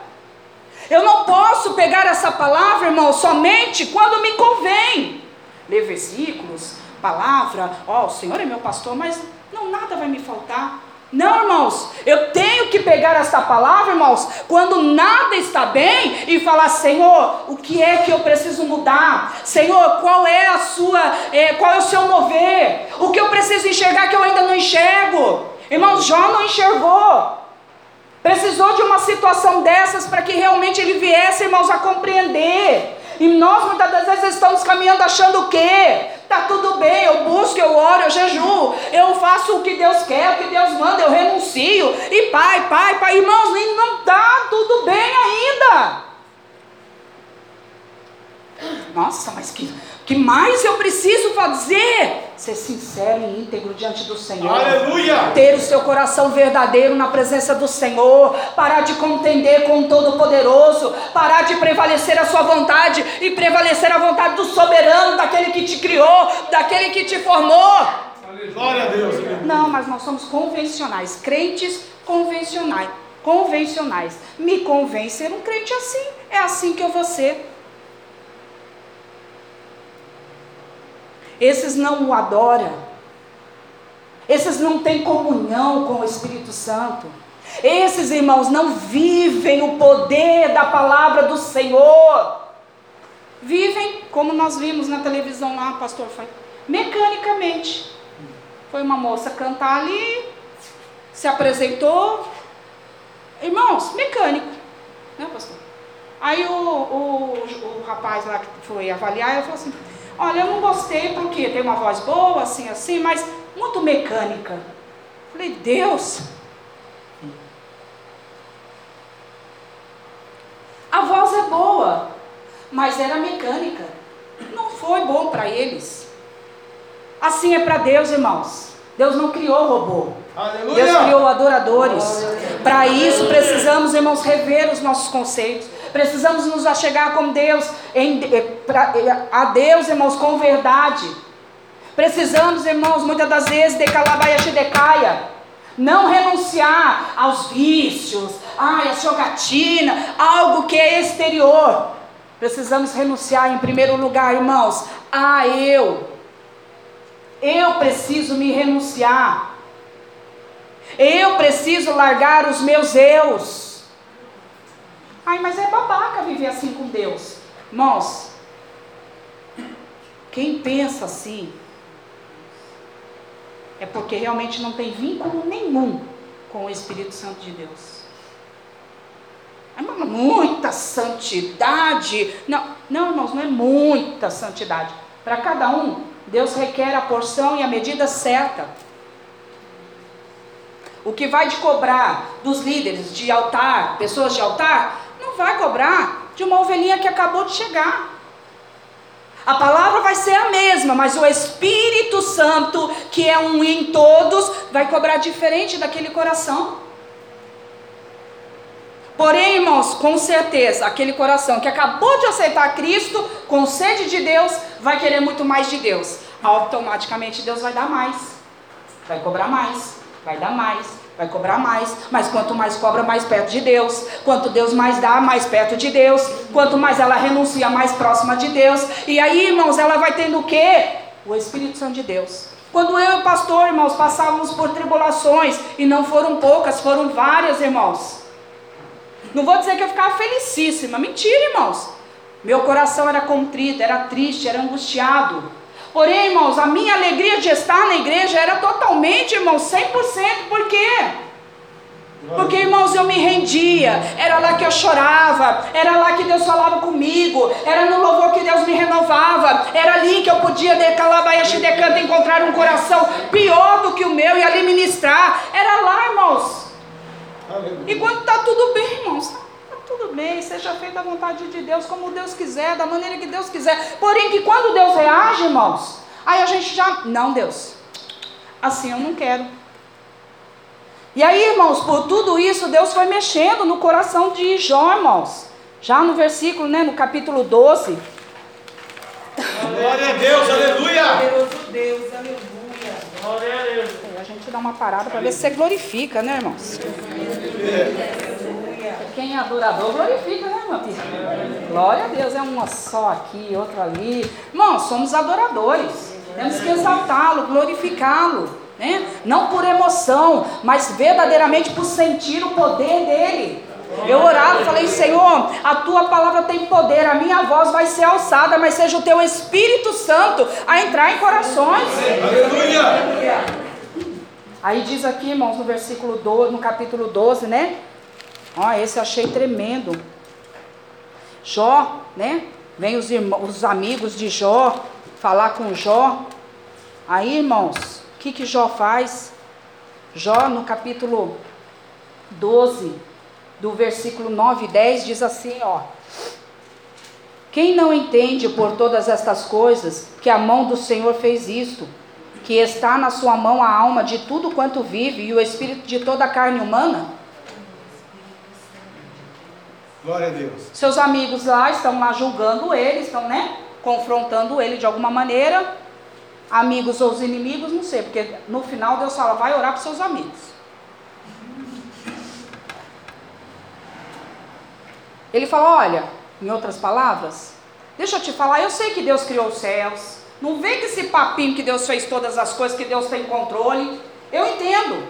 Eu não posso pegar essa palavra, irmão, somente quando me convém. Ler versículos, palavra, ó, oh, o Senhor é meu pastor, mas não nada vai me faltar. Não, irmãos, eu tenho que pegar essa palavra, irmãos, quando nada está bem e falar, Senhor, o que é que eu preciso mudar? Senhor, qual é a sua, é, qual é o seu mover? O que eu preciso enxergar que eu ainda não enxergo? Irmãos, Jó não enxergou. Precisou de uma situação dessas para que realmente ele viesse, irmãos, a compreender. E nós muitas das vezes estamos caminhando achando o quê? Tá tudo bem, eu busco, eu oro, eu jejuo, eu faço o que Deus quer, o que Deus manda, eu renuncio. E pai, pai, pai, irmãos, não tá tudo bem ainda. Nossa, mas que que mais eu preciso fazer? Ser sincero e íntegro diante do Senhor. Aleluia! Ter o seu coração verdadeiro na presença do Senhor. Parar de contender com o Todo-Poderoso. Parar de prevalecer a sua vontade e prevalecer a vontade do soberano, daquele que te criou, daquele que te formou. Glória a Deus. Não, mas nós somos convencionais, crentes convencionais. Convencionais. Me convém ser um crente assim. É assim que eu vou ser. Esses não o adoram. Esses não têm comunhão com o Espírito Santo. Esses irmãos não vivem o poder da palavra do Senhor. Vivem como nós vimos na televisão lá, pastor, foi mecanicamente. Foi uma moça cantar ali, se apresentou. Irmãos, mecânico, né, pastor? Aí o, o, o rapaz lá que foi avaliar, ele falou assim: Olha, eu não gostei porque tem uma voz boa, assim, assim, mas muito mecânica. Falei, Deus. A voz é boa, mas era mecânica. Não foi bom para eles. Assim é para Deus, irmãos. Deus não criou robô. Aleluia. Deus criou adoradores. Para isso precisamos, irmãos, rever os nossos conceitos. Precisamos nos achegar com Deus, em, eh, pra, eh, a Deus, irmãos, com verdade. Precisamos, irmãos, muitas das vezes, de calabaia decaia, não renunciar aos vícios, ai, a jogatina, algo que é exterior. Precisamos renunciar, em primeiro lugar, irmãos, a eu. Eu preciso me renunciar. Eu preciso largar os meus eus. Ai, mas é babaca viver assim com Deus. Irmãos, quem pensa assim, é porque realmente não tem vínculo nenhum com o Espírito Santo de Deus. É muita santidade. Não, não, irmãos, não é muita santidade. Para cada um, Deus requer a porção e a medida certa. O que vai de cobrar dos líderes de altar, pessoas de altar, vai cobrar de uma ovelhinha que acabou de chegar. A palavra vai ser a mesma, mas o Espírito Santo, que é um em todos, vai cobrar diferente daquele coração. Porém, irmãos, com certeza, aquele coração que acabou de aceitar Cristo, com sede de Deus, vai querer muito mais de Deus. Automaticamente Deus vai dar mais, vai cobrar mais, vai dar mais, vai cobrar mais. Mas quanto mais cobra, mais perto de Deus. Quanto Deus mais dá, mais perto de Deus. Quanto mais ela renuncia, mais próxima de Deus. E aí, irmãos, ela vai tendo o quê? O Espírito Santo de Deus. Quando eu e o pastor, irmãos, passávamos por tribulações, e não foram poucas, foram várias, irmãos. Não vou dizer que eu ficava felicíssima. Mentira, irmãos. Meu coração era contrito, era triste, era angustiado. Porém, irmãos, a minha alegria de estar na igreja era totalmente, irmãos, 100%. Por quê? Porque, irmãos, eu me rendia, era lá que eu chorava, era lá que Deus falava comigo, era no louvor que Deus me renovava, era ali que eu podia de calabaiaxi de canto encontrar um coração pior do que o meu e ali ministrar. Era lá, irmãos. E quando está tudo bem, irmãos, está tudo bem, seja feita a vontade de Deus, como Deus quiser, da maneira que Deus quiser. Porém, que quando Deus reage, irmãos, aí a gente já, não, Deus, assim eu não quero. E aí, irmãos, por tudo isso, Deus foi mexendo no coração de Jó, irmãos. Já no versículo, né, no capítulo 12. Glória a Deus, aleluia! Poderoso Deus, aleluia. Glória a Deus. A gente dá uma parada para ver se você glorifica, né, irmãos? Quem é adorador glorifica, né, filho? Glória a Deus, é uma só aqui, outra ali. Irmãos, somos adoradores. Temos que exaltá-lo, glorificá-lo. Né? Não por emoção, mas verdadeiramente por sentir o poder dele. Eu orava, falei, Senhor, a tua palavra tem poder, a minha voz vai ser alçada, mas seja o teu Espírito Santo a entrar em corações. Aleluia! Aí diz aqui, irmãos, no versículo 12, no capítulo 12, né? Ó, esse eu achei tremendo. Jó, né? Vem os, irmãos, os amigos de Jó falar com Jó. Aí, irmãos, o que, que Jó faz? Jó, no capítulo 12, do versículo 9 e 10, diz assim: ó. Quem não entende por todas estas coisas que a mão do Senhor fez isto, que está na sua mão a alma de tudo quanto vive e o espírito de toda a carne humana? Glória a Deus. Seus amigos lá estão lá julgando ele, estão, né? Confrontando ele de alguma maneira. Amigos ou os inimigos, não sei, porque no final Deus fala, vai orar para seus amigos. Ele fala, olha, em outras palavras, deixa eu te falar, eu sei que Deus criou os céus. Não vem com esse papinho que Deus fez todas as coisas, que Deus tem controle. Eu entendo.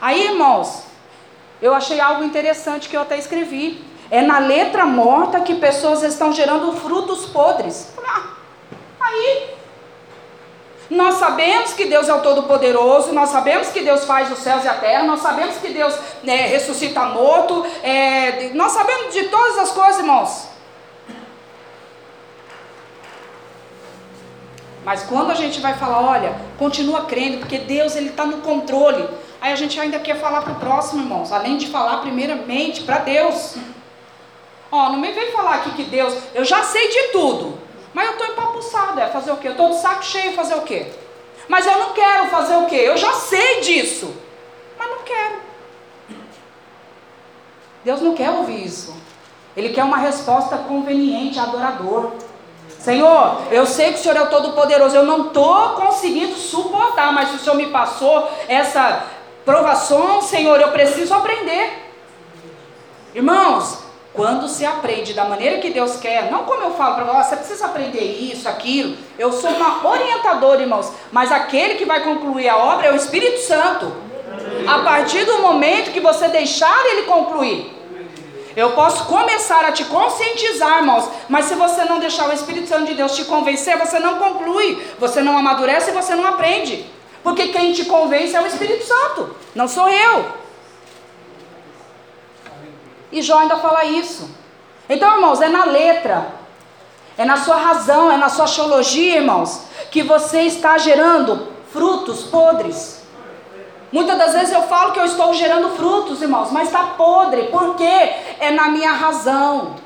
Aí, irmãos, eu achei algo interessante que eu até escrevi. É na letra morta que pessoas estão gerando frutos podres. Ah, aí. Nós sabemos que Deus é o Todo-Poderoso, nós sabemos que Deus faz os céus e a terra, nós sabemos que Deus né, ressuscita morto, é, nós sabemos de todas as coisas, irmãos. Mas quando a gente vai falar, olha, continua crendo, porque Deus ele está no controle. Aí a gente ainda quer falar para o próximo, irmãos, além de falar primeiramente para Deus. Ó, não me vem falar aqui que Deus, eu já sei de tudo, mas eu estou empapuçado, é fazer o quê? Eu estou de saco cheio, fazer o quê? Mas eu não quero fazer o quê? Eu já sei disso, mas não quero. Deus não quer ouvir isso. Ele quer uma resposta conveniente, adorador. Senhor, eu sei que o Senhor é o Todo-Poderoso, eu não estou conseguindo suportar, mas se o Senhor me passou essa provação, Senhor, eu preciso aprender. Irmãos, quando se aprende da maneira que Deus quer, não como eu falo para você, você precisa aprender isso, aquilo. Eu sou uma orientadora, irmãos, mas aquele que vai concluir a obra é o Espírito Santo. A partir do momento que você deixar ele concluir, eu posso começar a te conscientizar, irmãos, mas se você não deixar o Espírito Santo de Deus te convencer, você não conclui, você não amadurece e você não aprende. Porque quem te convence é o Espírito Santo, não sou eu. E Jó ainda fala isso. Então, irmãos, é na letra, é na sua razão, é na sua teologia, irmãos, que você está gerando frutos podres. Muitas das vezes eu falo que eu estou gerando frutos, irmãos, mas está podre, porque é na minha razão,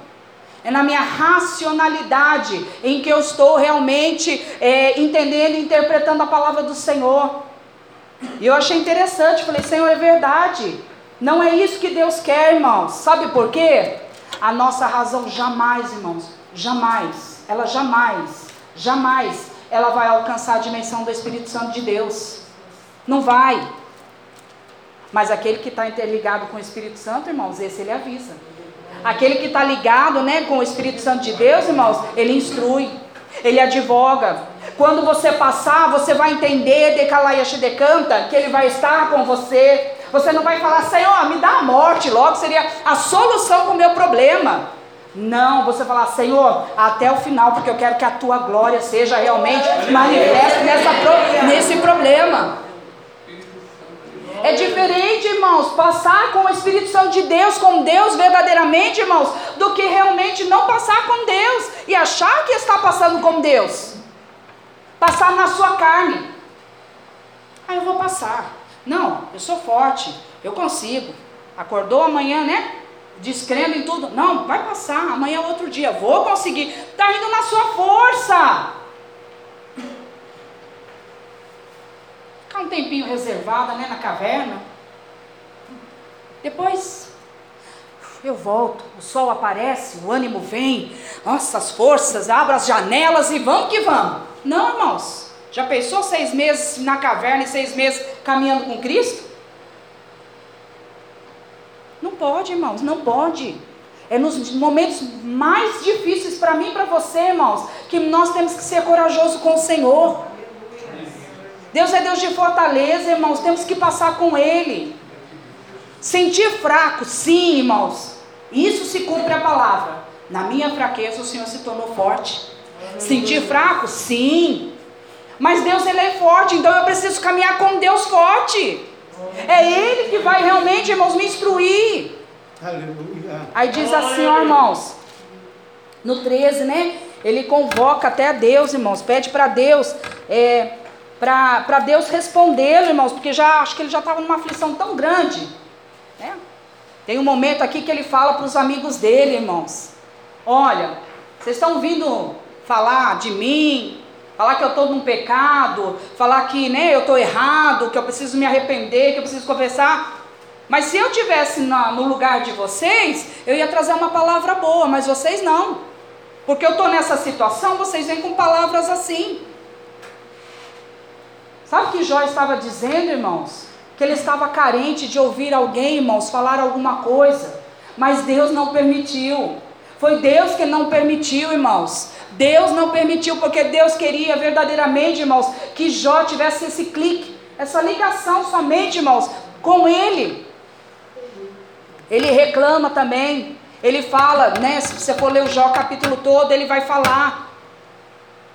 é na minha racionalidade em que eu estou realmente é, entendendo e interpretando a palavra do Senhor. E eu achei interessante, falei, Senhor, é verdade. Não é isso que Deus quer, irmãos. Sabe por quê? A nossa razão jamais, irmãos, jamais, ela jamais, jamais, ela vai alcançar a dimensão do Espírito Santo de Deus. Não vai. Mas aquele que está interligado com o Espírito Santo, irmãos, esse ele avisa. Aquele que está ligado né, com o Espírito Santo de Deus, irmãos, ele instrui, ele advoga. Quando você passar, você vai entender, de canta, que ele vai estar com você. Você não vai falar, Senhor, me dá a morte logo, seria a solução para o meu problema. Não, você falar, Senhor, até o final, porque eu quero que a tua glória seja realmente manifesta nessa, nesse problema. É diferente, irmãos, passar com o Espírito Santo de Deus, com Deus verdadeiramente, irmãos, do que realmente não passar com Deus e achar que está passando com Deus. Passar na sua carne. Ah, eu vou passar. Não, eu sou forte, eu consigo. Acordou amanhã, né? Descrendo em tudo. Não, vai passar, amanhã é outro dia, vou conseguir. Está indo na sua força. Ficar um tempinho reservada, né, na caverna. Depois eu volto, o sol aparece, o ânimo vem, nossa, as forças, abra as janelas e vamos que vamos. Não, irmãos. Já pensou seis meses na caverna e seis meses caminhando com Cristo? Não pode, irmãos, não pode. É nos momentos mais difíceis para mim e para você, irmãos, que nós temos que ser corajosos com o Senhor. Deus é Deus de fortaleza, irmãos, temos que passar com Ele. Sentir fraco, sim, irmãos. Isso se cumpre a palavra. Na minha fraqueza o Senhor se tornou forte. Sentir fraco, sim. Mas Deus ele é forte, então eu preciso caminhar com Deus forte. É Ele que vai realmente, irmãos, me instruir. Aleluia. Aí diz assim, ó, irmãos, no 13, né? Ele convoca até a Deus, irmãos, pede para Deus, é, para Deus respondê-lo, irmãos, porque já acho que ele já estava numa aflição tão grande. Né? Tem um momento aqui que ele fala para os amigos dele, irmãos: Olha, vocês estão vindo falar de mim, falar que eu estou num pecado, falar que né, eu estou errado, que eu preciso me arrepender, que eu preciso confessar. Mas se eu tivesse no lugar de vocês, eu ia trazer uma palavra boa, mas vocês não. Porque eu estou nessa situação, vocês vêm com palavras assim. Sabe o que Jó estava dizendo, irmãos? Que ele estava carente de ouvir alguém, irmãos, falar alguma coisa. Mas Deus não permitiu. Foi Deus que não permitiu, irmãos. Deus não permitiu, porque Deus queria verdadeiramente, irmãos, que Jó tivesse esse clique, essa ligação somente, irmãos, com Ele. Ele reclama também. Ele fala, né? Se você for ler o Jó capítulo todo, ele vai falar.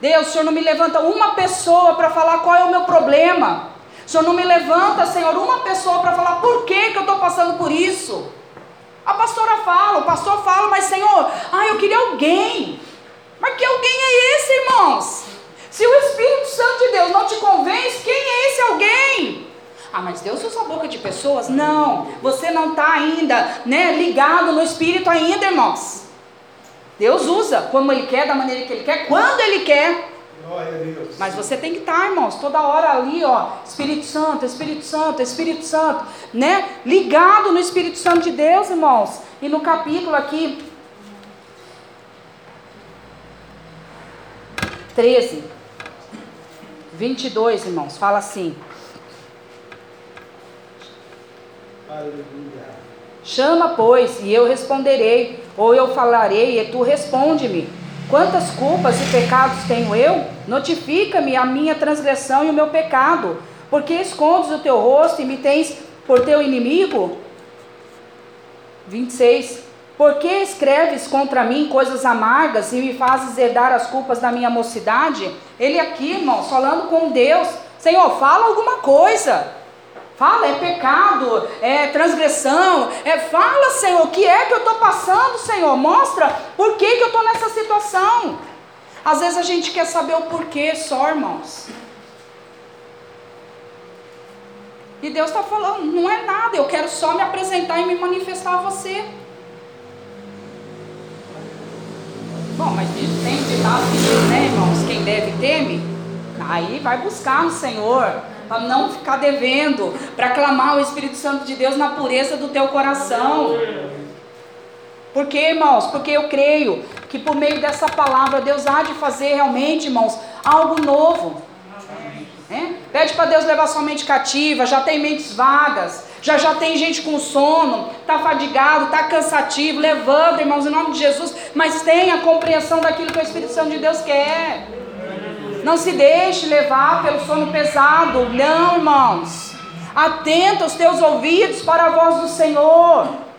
Deus, o Senhor não me levanta uma pessoa para falar qual é o meu problema. O Senhor não me levanta, Senhor, uma pessoa para falar por que, que eu estou passando por isso. A pastora fala, o pastor fala, mas Senhor, ah, eu queria alguém. Mas que alguém é esse, irmãos? Se o Espírito Santo de Deus não te convence, quem é esse alguém? Ah, mas Deus usa a boca de pessoas? Não, você não está ainda né, ligado no Espírito ainda, irmãos. Deus usa como Ele quer, da maneira que Ele quer, quando Ele quer. Mas você tem que estar, irmãos, toda hora ali, ó, Espírito Santo, Espírito Santo, Espírito Santo, né? Ligado no Espírito Santo de Deus, irmãos. E no capítulo aqui 13, 22, irmãos, fala assim. Aleluia. Chama, pois, e eu responderei, ou eu falarei, e tu responde-me. Quantas culpas e pecados tenho eu? Notifica-me a minha transgressão e o meu pecado. Porque escondes o teu rosto e me tens por teu inimigo? 26. Por que escreves contra mim coisas amargas e me fazes herdar as culpas da minha mocidade? Ele aqui, irmãos, falando com Deus, Senhor, fala alguma coisa. Fala, é pecado, é transgressão, é fala, Senhor, o que é que eu estou passando, Senhor? Mostra por que, que eu estou nessa situação. Às vezes a gente quer saber o porquê só, irmãos. E Deus está falando, não é nada, eu quero só me apresentar e me manifestar a você. Bom, mas tem ditado que diz, né, irmãos, quem deve teme, aí vai buscar no Senhor, para não ficar devendo, para clamar o Espírito Santo de Deus na pureza do teu coração. Por quê, irmãos? Porque eu creio que por meio dessa palavra Deus há de fazer realmente, irmãos, algo novo. É? Pede para Deus levar sua mente cativa, já tem mentes vagas, já já tem gente com sono, está fadigado, está cansativo, levanta, irmãos, em nome de Jesus, mas tenha compreensão daquilo que o Espírito Santo de Deus quer. Não se deixe levar pelo sono pesado, não, irmãos. Atenta os teus ouvidos para a voz do Senhor.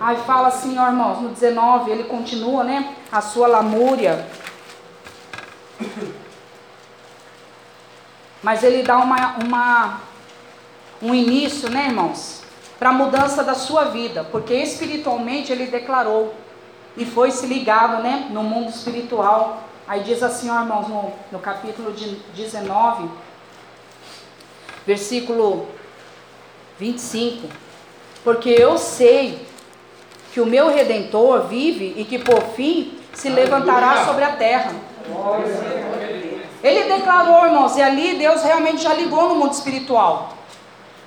Aí fala assim, ó, irmãos, no 19, ele continua, né? A sua lamúria. Mas ele dá uma, uma, um início, né, irmãos? Para a mudança da sua vida. Porque espiritualmente ele declarou. E foi se ligado, né? No mundo espiritual. Aí diz assim, ó, irmãos, no, no capítulo de 19, versículo 25. Porque eu sei que o meu redentor vive e que por fim se levantará sobre a terra. Ele declarou, irmãos, e ali Deus realmente já ligou no mundo espiritual.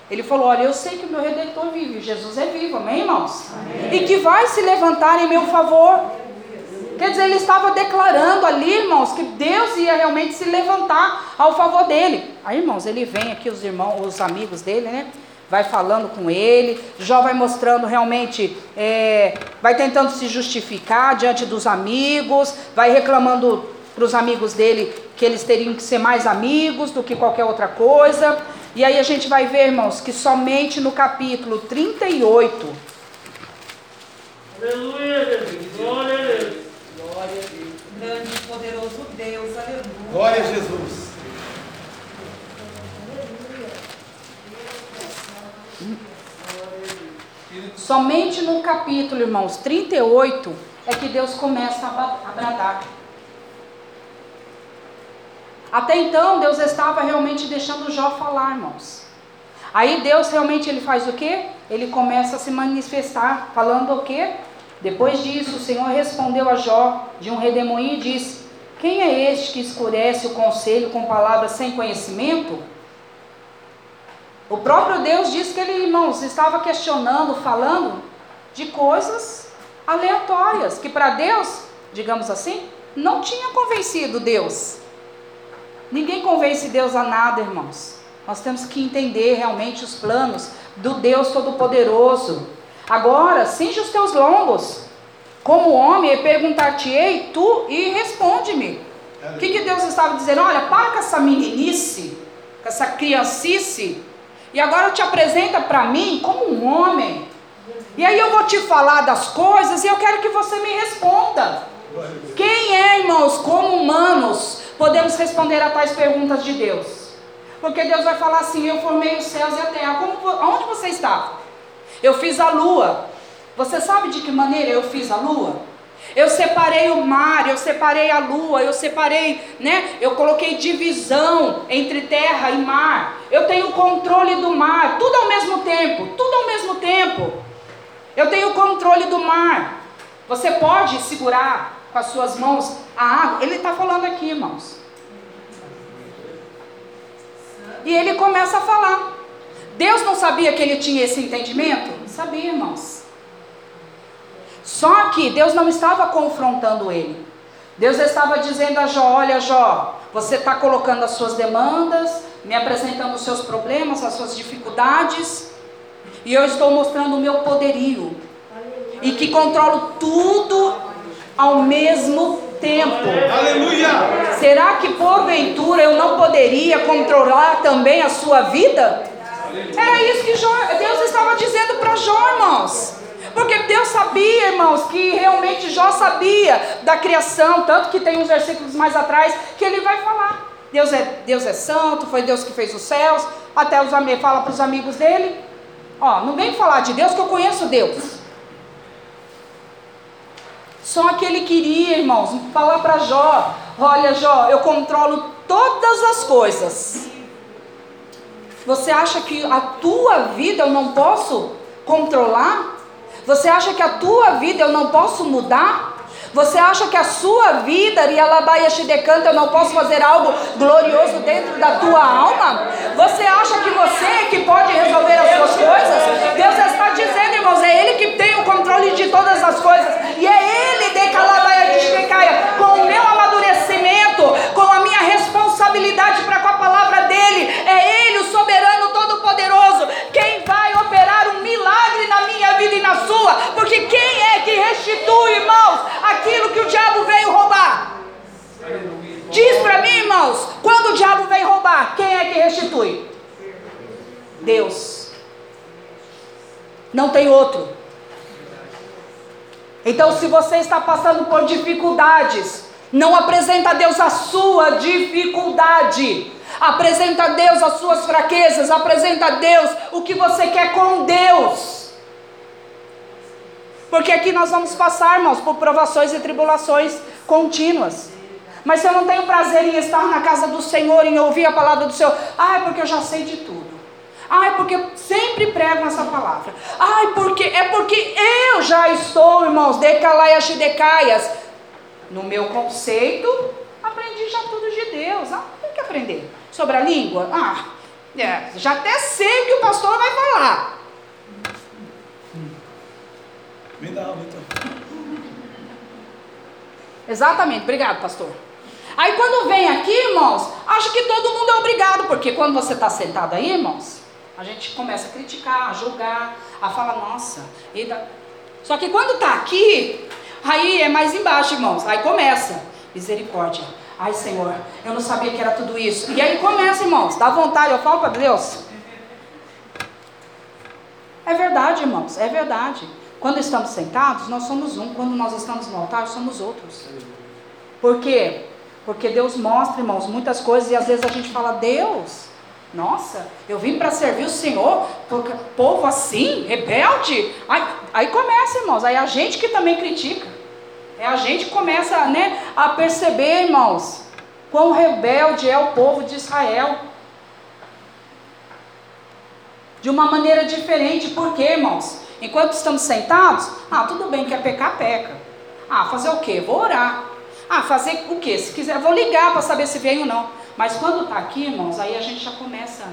Ele falou: Olha, eu sei que o meu redentor vive, Jesus é vivo, amém, irmãos? Amém. E que vai se levantar em meu favor. Quer dizer, ele estava declarando ali, irmãos, que Deus ia realmente se levantar ao favor dele. Aí, irmãos, ele vem aqui, os irmãos, os amigos dele, né? Vai falando com ele, Jó vai mostrando realmente, é, vai tentando se justificar diante dos amigos, vai reclamando para os amigos dele que eles teriam que ser mais amigos do que qualquer outra coisa. E aí a gente vai ver, irmãos, que somente no capítulo 38. Aleluia, Deus. Glória a Deus. Glória a Deus. Grande e poderoso Deus, aleluia. Glória a Jesus. Somente no capítulo, irmãos, 38 é que Deus começa a bradar. Até então, Deus estava realmente deixando Jó falar, irmãos. Aí Deus realmente ele faz o quê? Ele começa a se manifestar, falando o quê? Depois disso, o Senhor respondeu a Jó de um redemoinho e disse: Quem é este que escurece o conselho com palavras sem conhecimento? O próprio Deus disse que ele, irmãos, estava questionando, falando de coisas aleatórias, que para Deus, digamos assim, não tinha convencido Deus. Ninguém convence Deus a nada, irmãos. Nós temos que entender realmente os planos do Deus Todo-Poderoso. Agora, cinge os teus lombos. Como homem, e perguntar-te-ei tu e responde-me. O que, que Deus estava dizendo? Olha, para com essa meninice, com essa criancice, e agora te apresenta para mim como um homem. E aí eu vou te falar das coisas e eu quero que você me responda. Quem é, irmãos, como humanos, podemos responder a tais perguntas de Deus. Porque Deus vai falar assim: Eu formei os céus e a terra. Como, aonde você está? Eu fiz a lua. Você sabe de que maneira eu fiz a lua? Eu separei o mar, eu separei a lua, eu separei, né? Eu coloquei divisão entre terra e mar. Eu tenho controle do mar, tudo ao mesmo tempo, tudo ao mesmo tempo. Eu tenho controle do mar. Você pode segurar com as suas mãos a água. Ele está falando aqui, irmãos. E ele começa a falar. Deus não sabia que ele tinha esse entendimento? Sabia, irmãos. Só que Deus não estava confrontando ele. Deus estava dizendo a Jó: Olha, Jó, você está colocando as suas demandas, me apresentando os seus problemas, as suas dificuldades, e eu estou mostrando o meu poderio, e que controlo tudo ao mesmo tempo. Aleluia! Será que porventura eu não poderia controlar também a sua vida? Era isso que Jó, Deus estava dizendo para Jó, irmãos. Porque Deus sabia, irmãos, que realmente Jó sabia da criação, tanto que tem uns versículos mais atrás que ele vai falar. Deus é, Deus é santo, foi Deus que fez os céus. Até os amigos, fala para os amigos dele. Ó, não vem falar de Deus que eu conheço Deus. Só que ele queria, irmãos, falar para Jó: Olha, Jó, eu controlo todas as coisas. Você acha que a tua vida eu não posso controlar? Você acha que a tua vida eu não posso mudar? Você acha que a sua vida, Rialabaia Shidecanta, eu não posso fazer algo glorioso dentro da tua alma? Você acha que você é que pode resolver as suas coisas? Deus está dizendo, irmãos, é Ele que tem o controle de todas as coisas. E é Ele, de Calabaia Shidecaia, com o meu amadurecimento, com a minha responsabilidade para com a palavra dEle. É Ele, o soberano todo-poderoso, quem vai operar um milagre na minha vida e na sua. Porque quem é que restitui, irmãos, aquilo que o diabo veio roubar? Diz para mim, irmãos, quando o diabo vem restitui? Deus. Não tem outro. Então, se você está passando por dificuldades, não apresenta a Deus a sua dificuldade. Apresenta a Deus as suas fraquezas, apresenta a Deus o que você quer com Deus. Porque aqui nós vamos passar, irmãos, por provações e tribulações contínuas. Mas se eu não tenho prazer em estar na casa do Senhor, em ouvir a palavra do Senhor, ah, é porque eu já sei de tudo. Ah, é porque sempre prego essa palavra. Ah, é porque, é porque eu já estou, irmãos, decalaias e decaias. No meu conceito, aprendi já tudo de Deus. Ah, tem que aprender. Sobre a língua? Ah, é, já até sei o que o pastor vai falar. Me dá, então. Exatamente, obrigado, pastor. Aí quando vem aqui, irmãos, acha que todo mundo é obrigado, porque quando você está sentado aí, irmãos, a gente começa a criticar, a julgar, a falar, nossa, eita. Só que quando está aqui, aí é mais embaixo, irmãos, aí começa, misericórdia. Ai, Senhor, eu não sabia que era tudo isso. E aí começa, irmãos, dá vontade, eu falo para Deus. É verdade, irmãos, é verdade. Quando estamos sentados, nós somos um. Quando nós estamos no altar, somos outros. Por quê? Porque Deus mostra, irmãos, muitas coisas e às vezes a gente fala, Deus, nossa, eu vim para servir o Senhor, porque povo assim, rebelde. Aí, aí começa, irmãos, aí a gente que também critica. É a gente que começa né, a perceber, irmãos, quão rebelde é o povo de Israel. De uma maneira diferente, por quê, irmãos? Enquanto estamos sentados, ah, tudo bem, quer pecar, peca. Ah, fazer o quê? Vou orar. Ah, fazer o quê? Se quiser, vou ligar para saber se vem ou não. Mas quando está aqui, irmãos, aí a gente já começa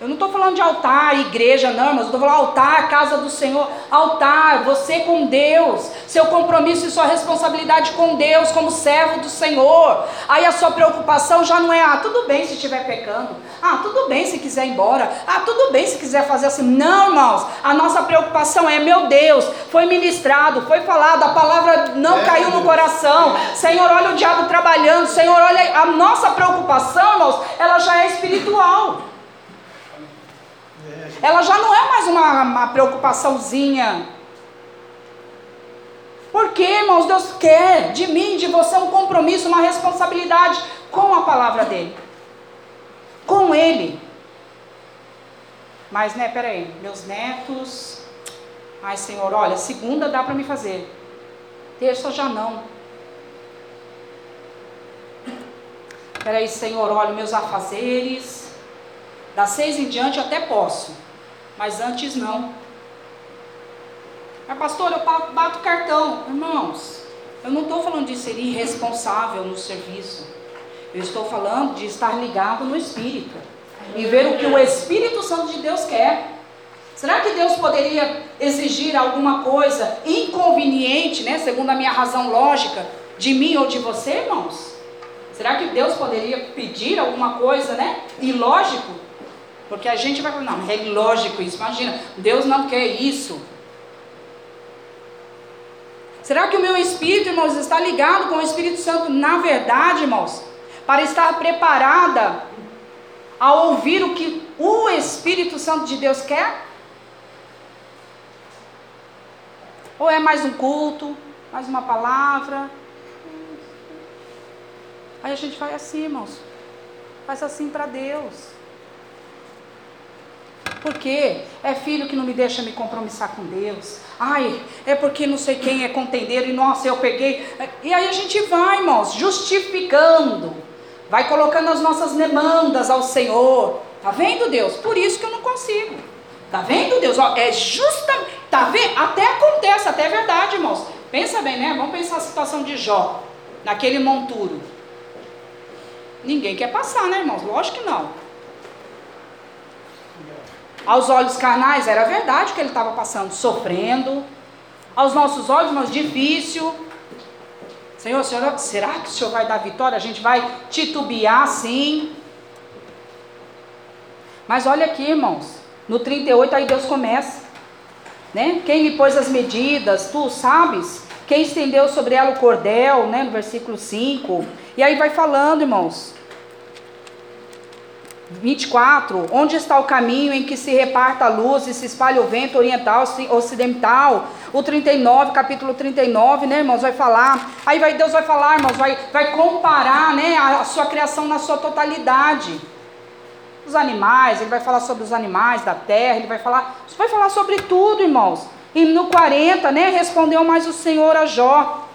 eu não estou falando de altar, igreja, não, mas eu estou falando altar, casa do Senhor, altar, você com Deus, seu compromisso e sua responsabilidade com Deus, como servo do Senhor. Aí a sua preocupação já não é, ah, tudo bem se estiver pecando, ah, tudo bem se quiser ir embora, ah, tudo bem se quiser fazer assim. Não, irmãos, a nossa preocupação é, meu Deus, foi ministrado, foi falado, a palavra não é, caiu no coração. Senhor, olha o diabo trabalhando, Senhor, olha, a nossa preocupação, irmãos, ela já é espiritual ela já não é mais uma, uma preocupaçãozinha. Porque, irmãos, Deus quer de mim, de você, um compromisso, uma responsabilidade com a palavra dele. Com ele. Mas, né, peraí, meus netos. Ai, Senhor, olha, segunda dá para me fazer. Terça já não. Peraí, Senhor, olha, meus afazeres. Das seis em diante até posso. Mas antes não. Mas pastor, eu bato cartão. Irmãos, eu não estou falando de ser irresponsável no serviço. Eu estou falando de estar ligado no Espírito. E ver o que o Espírito Santo de Deus quer. Será que Deus poderia exigir alguma coisa inconveniente, né, segundo a minha razão lógica, de mim ou de você, irmãos? Será que Deus poderia pedir alguma coisa, né, ilógico? Porque a gente vai falar, não, é lógico isso, imagina, Deus não quer isso. Será que o meu espírito, irmãos, está ligado com o Espírito Santo na verdade, irmãos? Para estar preparada a ouvir o que o Espírito Santo de Deus quer? Ou é mais um culto, mais uma palavra? Aí a gente vai assim, irmãos. Faz assim para Deus. Porque é filho que não me deixa me compromissar com Deus. Ai, é porque não sei quem é contendeiro e nossa, eu peguei. E aí a gente vai, irmãos, justificando. Vai colocando as nossas demandas ao Senhor. Tá vendo, Deus? Por isso que eu não consigo. Tá vendo, Deus? Ó, é justa. Tá vendo? Até acontece, até é verdade, irmãos. Pensa bem, né? Vamos pensar a situação de Jó, naquele monturo. Ninguém quer passar, né, irmãos? Lógico que não. Aos olhos carnais era verdade que ele estava passando, sofrendo. Aos nossos olhos, mas difícil. Senhor, senhor, será que o Senhor vai dar vitória? A gente vai titubear sim. Mas olha aqui, irmãos. No 38 aí Deus começa. Né? Quem lhe pôs as medidas, tu sabes? Quem estendeu sobre ela o cordel, né? No versículo 5. E aí vai falando, irmãos. 24, onde está o caminho em que se reparta a luz e se espalha o vento oriental, ocidental? O 39, capítulo 39, né, irmãos, vai falar. Aí vai, Deus vai falar, irmãos, vai, vai comparar, né, a, sua criação na sua totalidade. Os animais, ele vai falar sobre os animais da terra, ele vai falar, vai falar sobre tudo, irmãos. E no 40, né, respondeu mais o Senhor a Jó.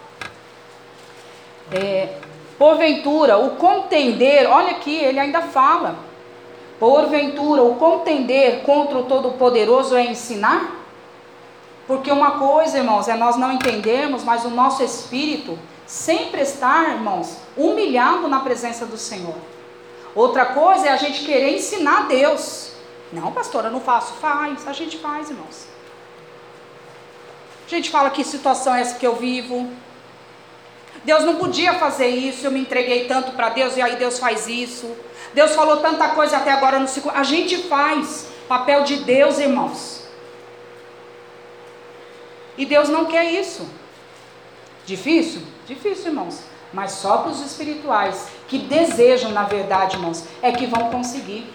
É, porventura, o contender, olha aqui, ele ainda fala Porventura, o contender contra o Todo-Poderoso é ensinar? Porque uma coisa, irmãos, é nós não entendermos, mas o nosso espírito sempre estar, irmãos, humilhado na presença do Senhor. Outra coisa é a gente querer ensinar a Deus. Não, pastora, eu não faço. Faz, a gente faz, irmãos. A gente fala que situação é essa que eu vivo. Deus não podia fazer isso, eu me entreguei tanto para Deus e aí Deus faz isso. Deus falou tanta coisa até agora no ciclo. A gente faz papel de Deus, irmãos. E Deus não quer isso. Difícil? Difícil, irmãos. Mas só para os espirituais que desejam, na verdade, irmãos, é que vão conseguir.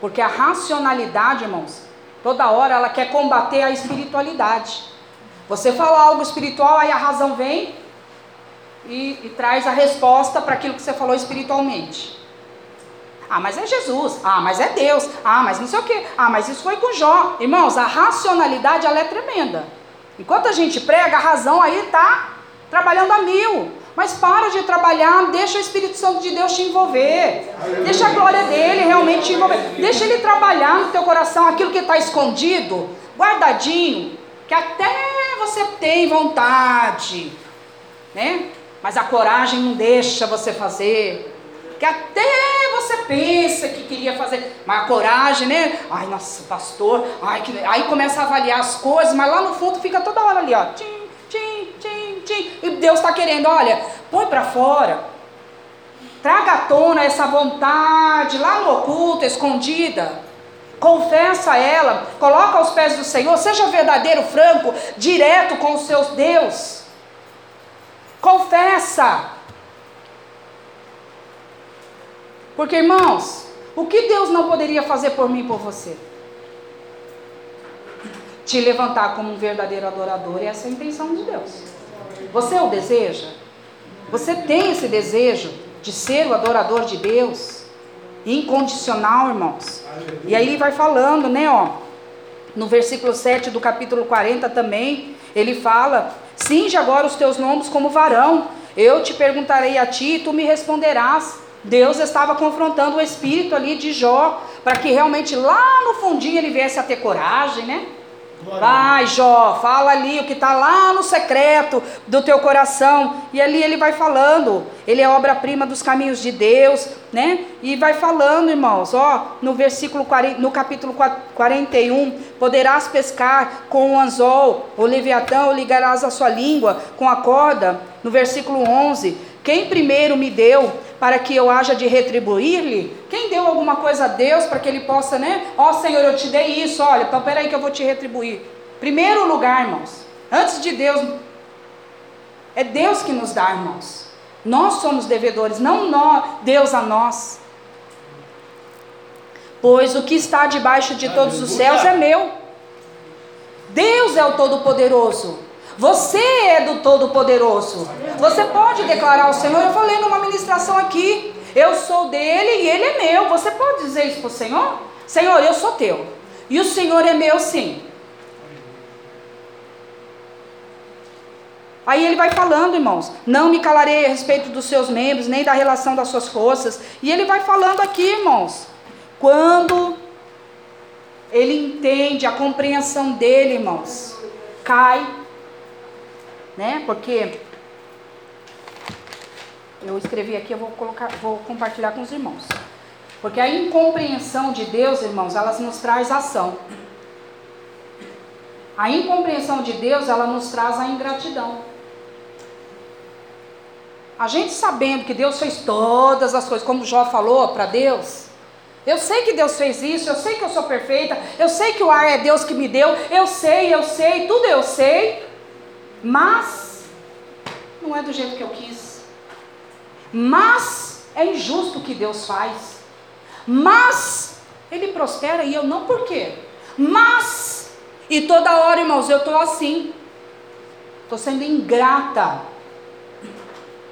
Porque a racionalidade, irmãos, toda hora ela quer combater a espiritualidade. Você fala algo espiritual, aí a razão vem e, e traz a resposta para aquilo que você falou espiritualmente. Ah, mas é Jesus. Ah, mas é Deus. Ah, mas não sei o quê. Ah, mas isso foi com Jó. Irmãos, a racionalidade ela é tremenda. Enquanto a gente prega, a razão aí está trabalhando a mil. Mas para de trabalhar, deixa o Espírito Santo de Deus te envolver. Deixa a glória dele realmente te envolver. Deixa ele trabalhar no teu coração aquilo que está escondido, guardadinho, que até você tem vontade, né? mas a coragem não deixa você fazer. Que até você pensa que queria fazer, mas a coragem, né? Ai, nossa, pastor, ai, que... aí começa a avaliar as coisas, mas lá no fundo fica toda hora ali, ó. Tchim, tchim, tchim, tchim. E Deus está querendo, olha, põe para fora. Traga à tona essa vontade lá no oculto, escondida. Confessa ela, coloca aos pés do Senhor, seja verdadeiro, franco, direto com os seus Deus. Confessa. Porque, irmãos, o que Deus não poderia fazer por mim e por você? Te levantar como um verdadeiro adorador, essa é a intenção de Deus. Você o deseja? Você tem esse desejo de ser o adorador de Deus? Incondicional, irmãos. E aí ele vai falando, né, ó. No versículo 7 do capítulo 40 também, ele fala Cinge agora os teus lombos como varão. Eu te perguntarei a ti e tu me responderás. Deus estava confrontando o espírito ali de Jó, para que realmente lá no fundinho ele viesse a ter coragem, né? Vai, Jó, fala ali o que está lá no secreto do teu coração. E ali ele vai falando. Ele é obra-prima dos caminhos de Deus, né? E vai falando, irmãos, ó, no versículo 40, no capítulo 41, poderás pescar com o anzol, o leviatão, ou ligarás a sua língua com a corda. No versículo 11, quem primeiro me deu para que eu haja de retribuir-lhe? Quem deu alguma coisa a Deus para que ele possa, né? Ó oh, Senhor, eu te dei isso, olha, então peraí que eu vou te retribuir. Primeiro lugar, irmãos, antes de Deus, é Deus que nos dá, irmãos. Nós somos devedores, não nós, Deus a nós. Pois o que está debaixo de todos os céus é meu. Deus é o Todo-Poderoso. Você é do Todo-Poderoso. Você pode declarar ao Senhor. Eu falei numa ministração aqui. Eu sou dele e ele é meu. Você pode dizer isso para o Senhor? Senhor, eu sou teu. E o Senhor é meu sim. Aí ele vai falando, irmãos, não me calarei a respeito dos seus membros, nem da relação das suas forças. E ele vai falando aqui, irmãos, quando ele entende a compreensão dele, irmãos, cai, né? Porque eu escrevi aqui, eu vou colocar, vou compartilhar com os irmãos. Porque a incompreensão de Deus, irmãos, ela nos traz ação. A incompreensão de Deus, ela nos traz a ingratidão. A gente sabendo que Deus fez todas as coisas, como Jó falou para Deus. Eu sei que Deus fez isso, eu sei que eu sou perfeita, eu sei que o ar é Deus que me deu, eu sei, eu sei, tudo eu sei, mas não é do jeito que eu quis. Mas é injusto o que Deus faz. Mas ele prospera e eu não por quê? Mas e toda hora, irmãos, eu estou assim. Estou sendo ingrata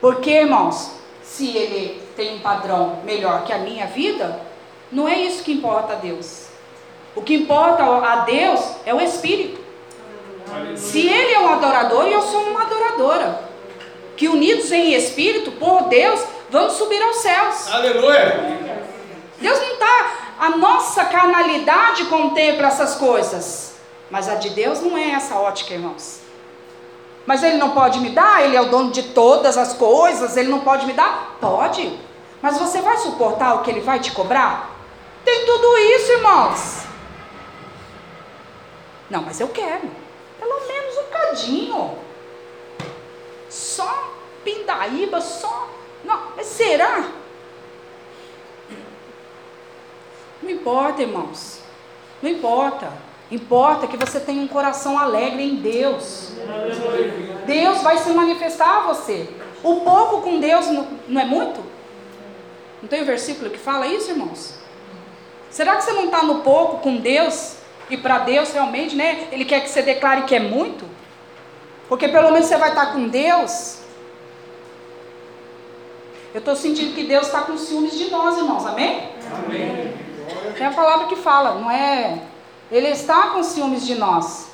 porque, irmãos, se ele tem um padrão melhor que a minha vida, não é isso que importa a Deus. O que importa a Deus é o Espírito. Se ele é um adorador e eu sou uma adoradora, que unidos em espírito, por Deus, vamos subir aos céus. Aleluia! Deus não está. A nossa carnalidade contempla essas coisas, mas a de Deus não é essa ótica, irmãos. Mas ele não pode me dar? Ele é o dono de todas as coisas, ele não pode me dar? Pode. Mas você vai suportar o que ele vai te cobrar? Tem tudo isso, irmãos. Não, mas eu quero. Pelo menos um cadinho. Só pindaíba, só. Não, mas será? Não importa, irmãos. Não importa. Importa que você tenha um coração alegre em Deus. Deus vai se manifestar a você. O pouco com Deus não é muito? Não tem um versículo que fala isso, irmãos? Será que você não está no pouco com Deus? E para Deus realmente, né? Ele quer que você declare que é muito? Porque pelo menos você vai estar com Deus. Eu estou sentindo que Deus está com ciúmes de nós, irmãos. Amém? Amém. Tem a palavra que fala, não é ele está com ciúmes de nós.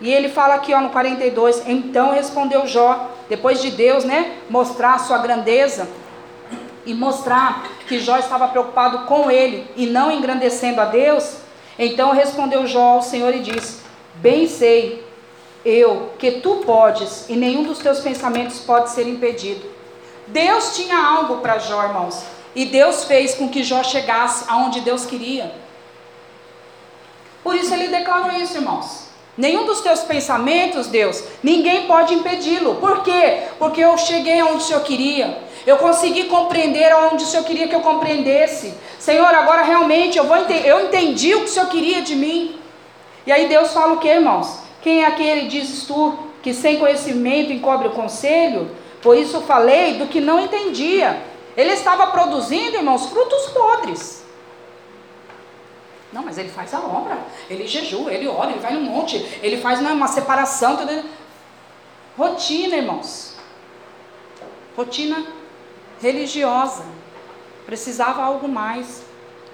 E ele fala aqui ó, no 42, então respondeu Jó, depois de Deus né, mostrar a sua grandeza e mostrar que Jó estava preocupado com ele e não engrandecendo a Deus, então respondeu Jó ao Senhor e disse: Bem sei eu que tu podes e nenhum dos teus pensamentos pode ser impedido. Deus tinha algo para Jó, irmãos. E Deus fez com que Jó chegasse aonde Deus queria. Por isso ele declarou isso, irmãos. Nenhum dos teus pensamentos, Deus, ninguém pode impedi-lo. Por quê? Porque eu cheguei aonde o Senhor queria. Eu consegui compreender aonde o Senhor queria que eu compreendesse. Senhor, agora realmente eu, vou ente eu entendi o que o Senhor queria de mim. E aí Deus fala o que, irmãos? Quem é aquele, dizes tu, que sem conhecimento encobre o conselho? Por isso falei do que não entendia ele estava produzindo, irmãos, frutos podres. Não, mas ele faz a obra. Ele jejua, ele ora, ele vai no monte, ele faz uma separação. Tudo. Rotina, irmãos. Rotina religiosa. Precisava algo mais.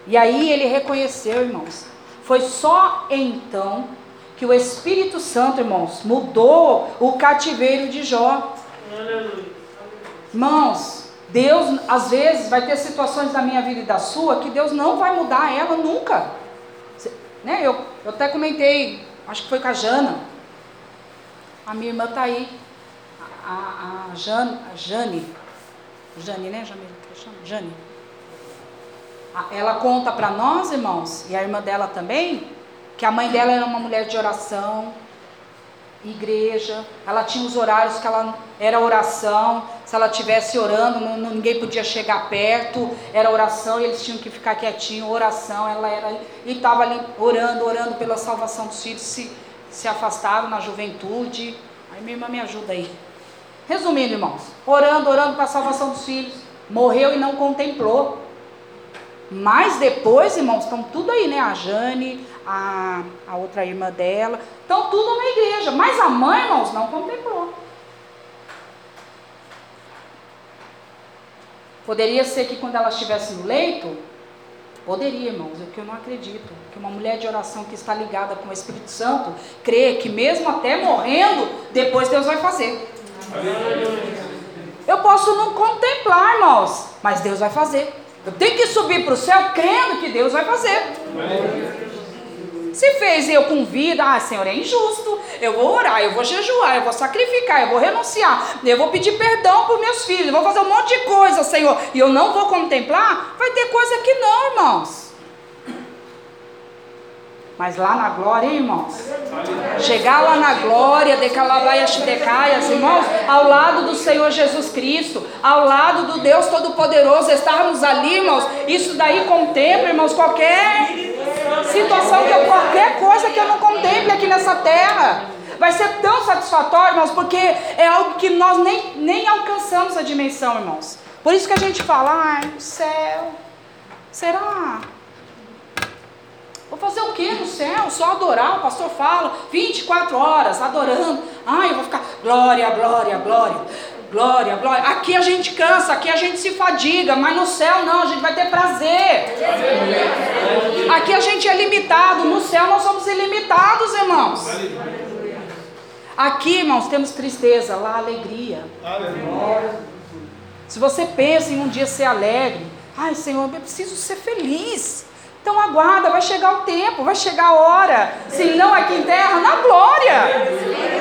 E aí ele reconheceu, irmãos. Foi só então que o Espírito Santo, irmãos, mudou o cativeiro de Jó. Irmãos, Deus, às vezes, vai ter situações da minha vida e da sua que Deus não vai mudar ela nunca. Né? Eu, eu até comentei, acho que foi com a Jana. A minha irmã está aí. A, a, a, a Jane. Jane, né, Jamila? Jane. Ela conta para nós, irmãos, e a irmã dela também, que a mãe dela era uma mulher de oração, igreja, ela tinha os horários que ela era oração, se ela estivesse orando, não, ninguém podia chegar perto, era oração e eles tinham que ficar quietinho, oração, ela era e estava ali orando, orando pela salvação dos filhos, se, se afastaram na juventude. Aí minha irmã me ajuda aí. Resumindo, irmãos, orando, orando para a salvação dos filhos, morreu e não contemplou. Mas depois, irmãos, estão tudo aí, né? A Jane, a, a outra irmã dela. Então, tudo na igreja. Mas a mãe, irmãos, não contemplou. Poderia ser que quando ela estivesse no leito, poderia, irmãos, é que eu não acredito, que uma mulher de oração que está ligada com o Espírito Santo, crê que mesmo até morrendo, depois Deus vai fazer. Eu posso não contemplar, irmãos, mas Deus vai fazer. Eu tenho que subir para o céu crendo que Deus vai fazer. Se fez eu com vida, ah, Senhor, é injusto. Eu vou orar, eu vou jejuar, eu vou sacrificar, eu vou renunciar, eu vou pedir perdão para meus filhos, vou fazer um monte de coisa, Senhor, e eu não vou contemplar. Vai ter coisa que não, irmãos. Mas lá na glória, hein, irmãos? Chegar lá na glória, de Calabaias Decaias, irmãos, ao lado do Senhor Jesus Cristo, ao lado do Deus Todo-Poderoso, estarmos ali, irmãos, isso daí contempla, irmãos, qualquer situação, que eu, qualquer coisa que eu não contemple aqui nessa terra. Vai ser tão satisfatório, irmãos, porque é algo que nós nem, nem alcançamos a dimensão, irmãos. Por isso que a gente fala, ai, o céu, será? Vou fazer o que no céu? Só adorar, o pastor fala, 24 horas adorando. Ai, eu vou ficar, glória, glória, glória, glória, glória. Aqui a gente cansa, aqui a gente se fadiga, mas no céu não, a gente vai ter prazer. Aqui a gente é limitado, no céu nós somos ilimitados, irmãos. Aqui, irmãos, temos tristeza, lá alegria. Se você pensa em um dia ser alegre, ai Senhor, eu preciso ser feliz. Então aguarda, vai chegar o tempo, vai chegar a hora. Se não aqui em terra, na glória.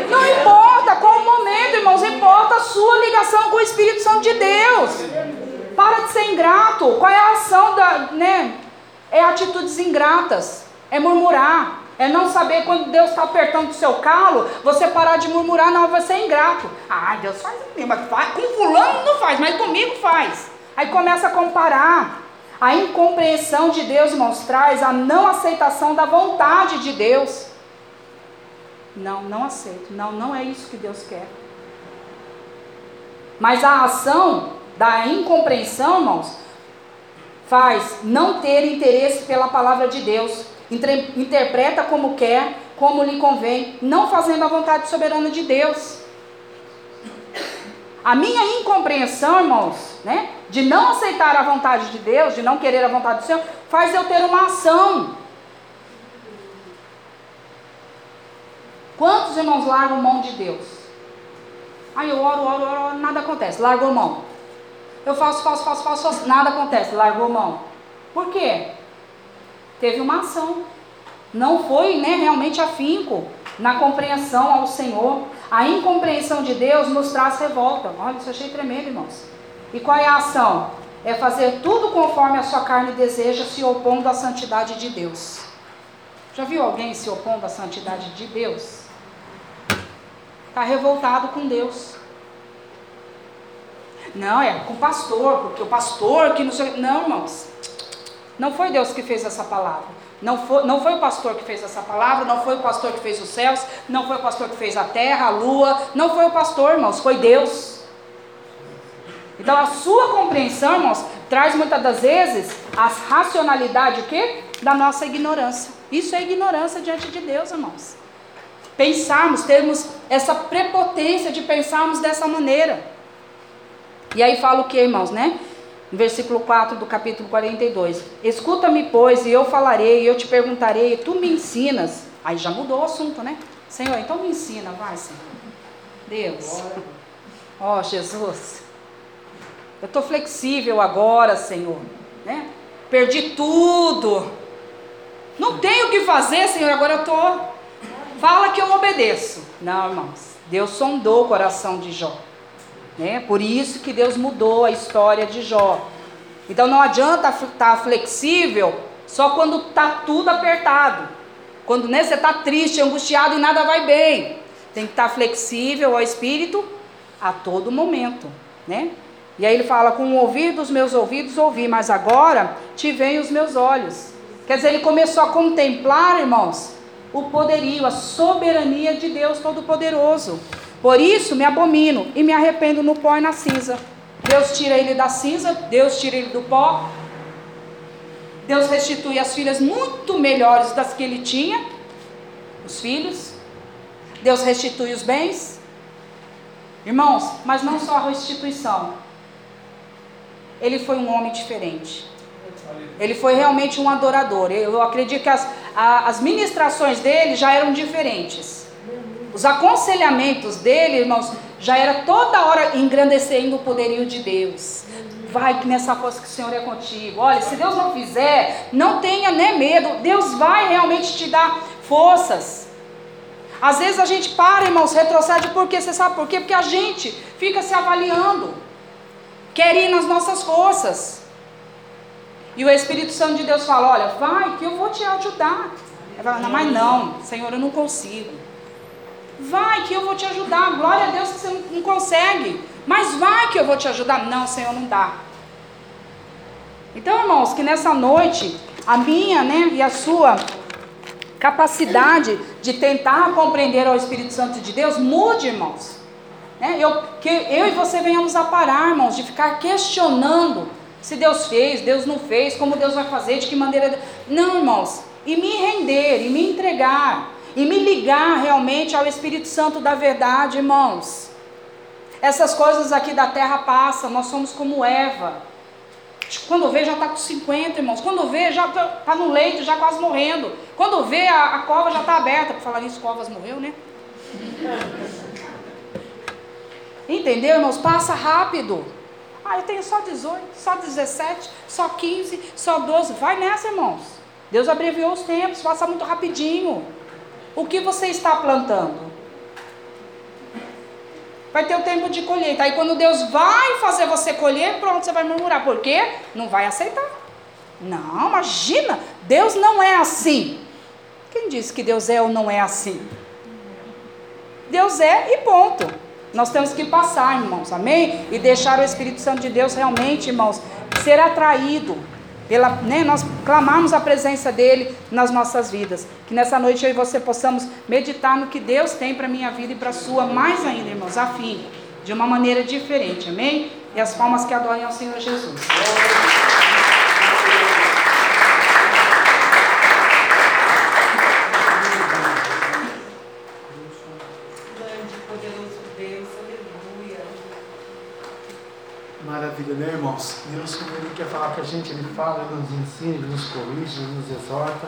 Não importa qual o momento, irmãos, importa a sua ligação com o Espírito Santo de Deus. Para de ser ingrato. Qual é a ação da, né? É atitudes ingratas, é murmurar, é não saber quando Deus está apertando o seu calo, você parar de murmurar, não, vai ser ingrato. Ai, Deus faz mas faz, com fulano não faz, mas comigo faz. Aí começa a comparar. A incompreensão de Deus, irmãos, traz a não aceitação da vontade de Deus. Não, não aceito. Não, não é isso que Deus quer. Mas a ação da incompreensão, irmãos, faz não ter interesse pela palavra de Deus. Interpreta como quer, como lhe convém, não fazendo a vontade soberana de Deus. A minha incompreensão, irmãos, né, de não aceitar a vontade de Deus, de não querer a vontade do Senhor, faz eu ter uma ação. Quantos irmãos largam mão de Deus? Aí eu oro, oro, oro, nada acontece, largou mão. Eu faço, faço, faço, faço, faço, nada acontece, largou mão. Por quê? Teve uma ação. Não foi né, realmente afinco na compreensão ao Senhor. A incompreensão de Deus nos traz revolta. Olha, isso eu achei tremendo, irmãos. E qual é a ação? É fazer tudo conforme a sua carne deseja, se opondo à santidade de Deus. Já viu alguém se opondo à santidade de Deus? Está revoltado com Deus. Não, é com o pastor, porque o pastor que não sei. Não, irmãos. Não foi Deus que fez essa palavra. Não foi, não foi o pastor que fez essa palavra, não foi o pastor que fez os céus, não foi o pastor que fez a terra, a lua, não foi o pastor, irmãos, foi Deus. Então a sua compreensão, irmãos, traz muitas das vezes a racionalidade o quê? da nossa ignorância. Isso é ignorância diante de Deus, irmãos. Pensarmos, termos essa prepotência de pensarmos dessa maneira. E aí fala o que, irmãos, né? versículo 4 do capítulo 42. Escuta-me, pois, e eu falarei, e eu te perguntarei, e tu me ensinas. Aí já mudou o assunto, né? Senhor, então me ensina, vai, Senhor. Deus. Ó, oh, Jesus. Eu estou flexível agora, Senhor. Né? Perdi tudo. Não tenho o que fazer, Senhor, agora eu estou. Fala que eu obedeço. Não, irmãos. Deus sondou o coração de Jó. Né? Por isso que Deus mudou a história de Jó. Então não adianta estar tá flexível só quando está tudo apertado. Quando né, você está triste, angustiado e nada vai bem. Tem que estar tá flexível ao Espírito a todo momento. Né? E aí ele fala: com o ouvir dos meus ouvidos ouvi, mas agora te veem os meus olhos. Quer dizer, ele começou a contemplar, irmãos, o poderio, a soberania de Deus Todo-Poderoso. Por isso me abomino e me arrependo no pó e na cinza. Deus tira ele da cinza, Deus tira ele do pó. Deus restitui as filhas muito melhores das que ele tinha, os filhos. Deus restitui os bens. Irmãos, mas não só a restituição. Ele foi um homem diferente. Ele foi realmente um adorador. Eu acredito que as, a, as ministrações dele já eram diferentes. Os aconselhamentos dele, irmãos, já era toda hora engrandecendo o poderio de Deus. Vai que nessa força que o Senhor é contigo. Olha, se Deus não fizer, não tenha nem medo. Deus vai realmente te dar forças. Às vezes a gente para, irmãos, retrocede porque você sabe por quê? Porque a gente fica se avaliando. Quer ir nas nossas forças. E o Espírito Santo de Deus fala: Olha, vai que eu vou te ajudar. Ela fala, mas não, Senhor, eu não consigo. Vai que eu vou te ajudar. Glória a Deus que você não consegue. Mas vai que eu vou te ajudar. Não, Senhor, não dá. Então, irmãos, que nessa noite, a minha né, e a sua capacidade de tentar compreender ao Espírito Santo de Deus mude, irmãos. Né? Eu, que eu e você venhamos a parar, irmãos, de ficar questionando se Deus fez, Deus não fez, como Deus vai fazer, de que maneira. Não, irmãos. E me render, e me entregar, e me ligar realmente ao Espírito Santo da verdade, irmãos. Essas coisas aqui da terra passam, nós somos como Eva. Quando vê, já está com 50, irmãos. Quando vê, já está tá no leito, já quase morrendo. Quando vê, a, a cova já está aberta. Por falar nisso, Covas morreu, né? Entendeu, irmãos? Passa rápido. Ah, eu tenho só 18, só 17, só 15, só 12. Vai nessa, irmãos. Deus abreviou os tempos, passa muito rapidinho. O que você está plantando? Vai ter o tempo de colheita. Aí quando Deus vai fazer você colher, pronto, você vai murmurar. Por quê? Não vai aceitar. Não, imagina. Deus não é assim. Quem disse que Deus é ou não é assim? Deus é e ponto. Nós temos que passar, irmãos, amém? E deixar o Espírito Santo de Deus realmente, irmãos, ser atraído pela, né, nós clamarmos a presença dele nas nossas vidas. Que nessa noite eu e você possamos meditar no que Deus tem para a minha vida e para a sua, mais ainda, irmãos, a fim, de uma maneira diferente, amém? E as palmas que adorem ao Senhor Jesus. Deus, aleluia. Maravilha, né, irmãos? Deus, quando Ele quer falar com a gente, Ele fala, Ele nos ensina, Ele nos corrige, Ele nos exorta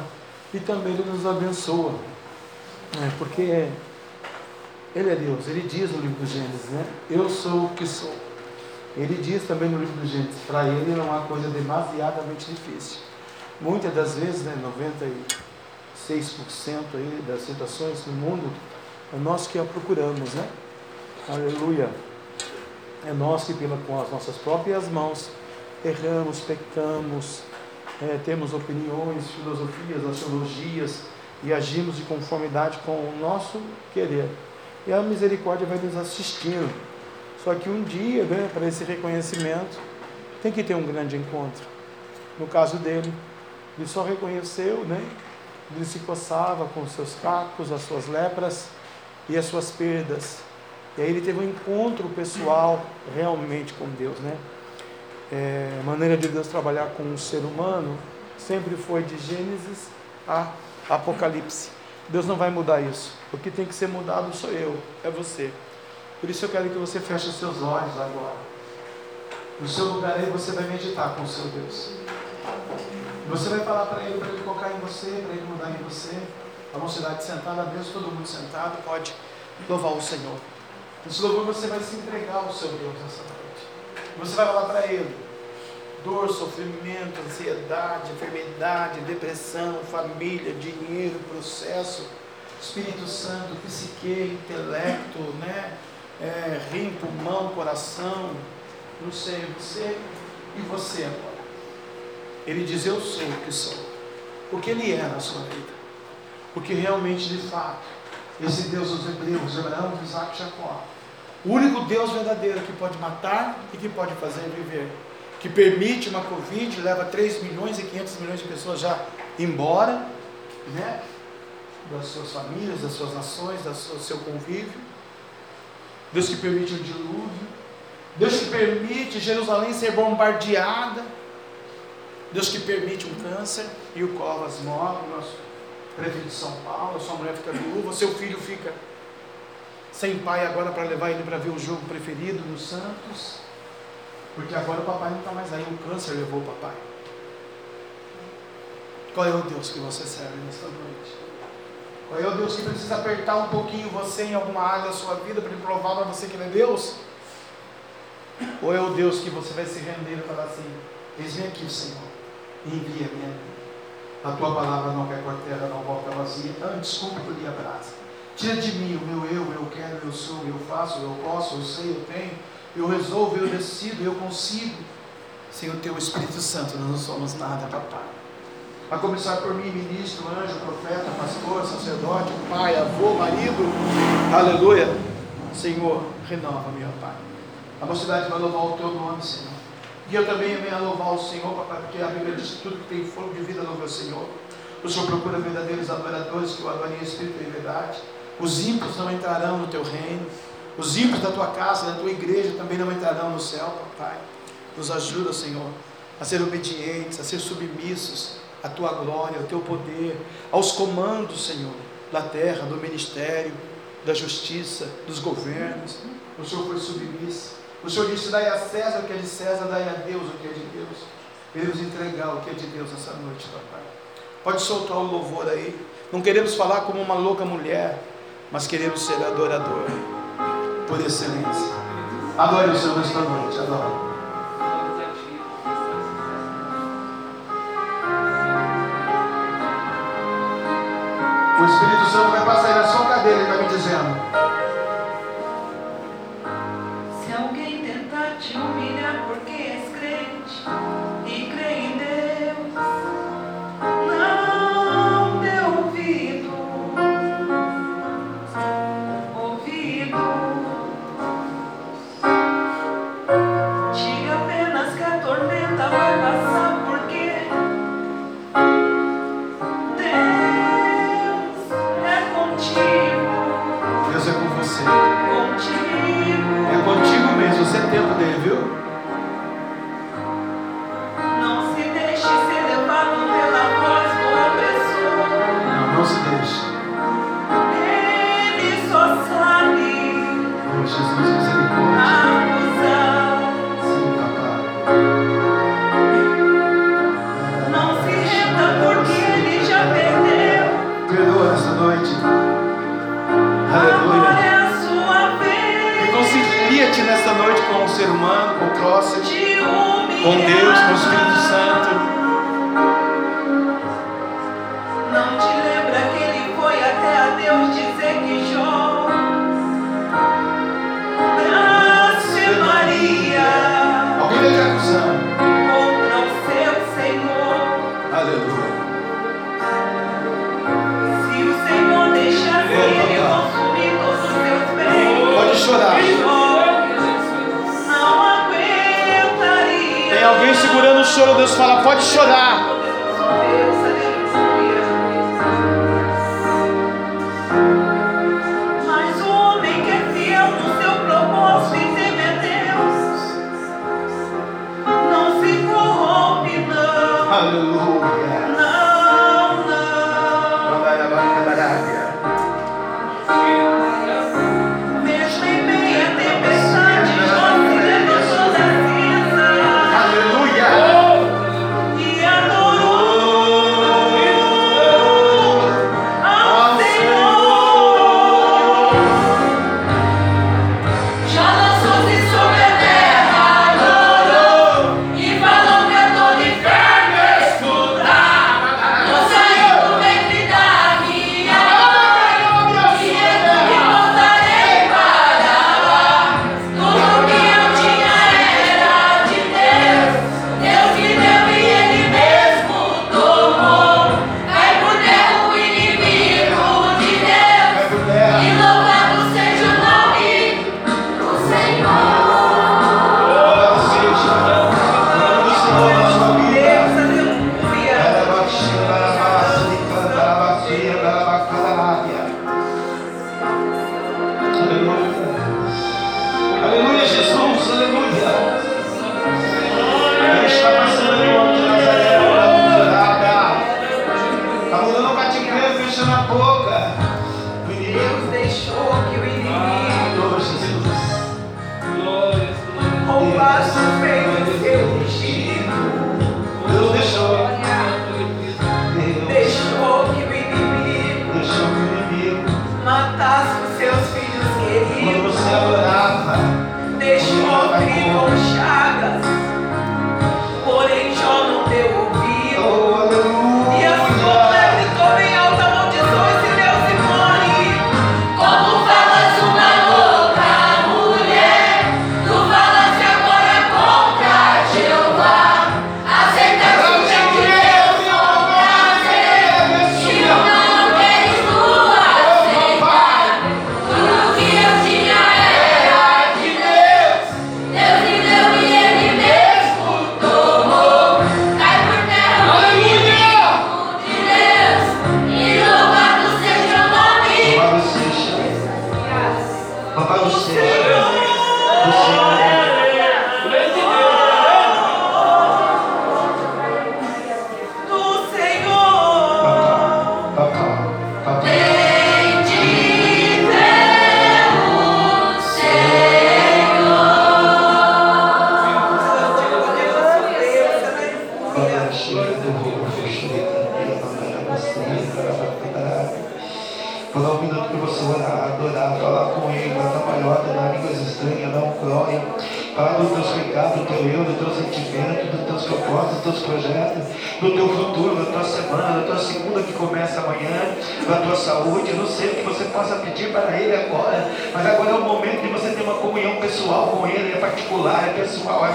e também Ele nos abençoa. né? porque Ele é Deus, Ele diz no livro do Gênesis, né? Eu sou o que sou. Ele diz também no livro do Gênesis, para Ele não há coisa demasiadamente difícil. Muitas das vezes, né, 96% aí das situações no mundo, é nós que a procuramos, né? Aleluia. É nós que, pela, com as nossas próprias mãos, erramos, pecamos, é, temos opiniões, filosofias, axiologias e agimos de conformidade com o nosso querer. E a misericórdia vai nos assistindo. Só que um dia, né, para esse reconhecimento, tem que ter um grande encontro. No caso dele, ele só reconheceu, né? Ele se coçava com seus cacos, as suas lepras e as suas perdas. E aí ele teve um encontro pessoal realmente com Deus, né? É, a maneira de Deus trabalhar com o ser humano sempre foi de Gênesis a Apocalipse. Deus não vai mudar isso. O que tem que ser mudado sou eu, é você. Por isso eu quero que você feche os seus olhos agora. No seu lugar aí você vai meditar com o seu Deus. Você vai falar para ele, para ele colocar em você, para ele mudar em você. A mocidade sentada, Deus, todo mundo sentado, pode louvar o Senhor. Nesse louvor você vai se entregar ao seu Deus nessa noite. Você vai falar para Ele: dor, sofrimento, ansiedade, enfermidade, depressão, família, dinheiro, processo, Espírito Santo, psique, intelecto, né? É, rim, pulmão, coração, não sei, você e você agora. Ele diz: Eu sou o que sou. Porque Ele é na sua vida. Porque realmente, de fato, esse Deus dos Hebreus, Abraão, Isaac e Jacó, o único Deus verdadeiro que pode matar e que pode fazer viver. Que permite uma Covid, leva 3 milhões e 500 milhões de pessoas já embora, né? Das suas famílias, das suas nações, do seu convívio. Deus que permite o dilúvio. Deus que permite Jerusalém ser bombardeada. Deus que permite um câncer e o Covas morre, nosso prefeito de São Paulo, sua mulher fica viúva, seu filho fica sem pai agora para levar ele para ver o jogo preferido no Santos, porque agora o papai não está mais aí, o câncer levou o papai. Qual é o Deus que você serve nesta noite? Qual é o Deus que precisa apertar um pouquinho você em alguma área da sua vida para provar para você que ele é Deus? Ou é o Deus que você vai se render e falar assim: Eis-me aqui, Senhor, envia-me a tua palavra não quer por terra, não volta vazia, antes cumpre a brasa. Tira de mim o meu eu, eu quero, eu sou, eu faço, eu posso, eu sei, eu tenho, eu resolvo, eu decido, eu consigo. Sem o teu Espírito Santo, nós não somos nada, papai. A começar por mim, ministro, anjo, profeta, pastor, sacerdote, pai, avô, marido, aleluia. Senhor, renova-me, ó Pai. A mocidade vai louvar o teu nome, Senhor. E eu também venho louvar o Senhor, papai, porque a Bíblia diz que tudo que tem fogo de vida louva o Senhor. O Senhor procura verdadeiros adoradores que o adorem em espírito e verdade. Os ímpios não entrarão no teu reino. Os ímpios da tua casa, da tua igreja também não entrarão no céu, papai. Nos ajuda, Senhor, a ser obedientes, a ser submissos à tua glória, ao teu poder, aos comandos, Senhor, da terra, do ministério, da justiça, dos governos. O Senhor foi submisso. O Senhor disse: dai a César o que é de César, dai a Deus o que é de Deus. Queremos entregar o que é de Deus essa noite, papai. Pode soltar o louvor aí. Não queremos falar como uma louca mulher, mas queremos ser adorador por excelência. Adore o Senhor nesta noite, adore. O Espírito Santo vai passar na sua cadeira e vai me dizendo. te humilhar porque és crente tempo dele, noite com o ser humano, com o próximo, com Deus, com o Espírito Santo. Não te lembra que ele foi até a Deus dizer que Jó Alguém está te acusando. contra o seu Senhor. Aleluia. Se o Senhor deixasse ele consumir todos os seus bens, Pode chorar. Segurando o choro, Deus fala, pode chorar. Deus, aleluia. Mas o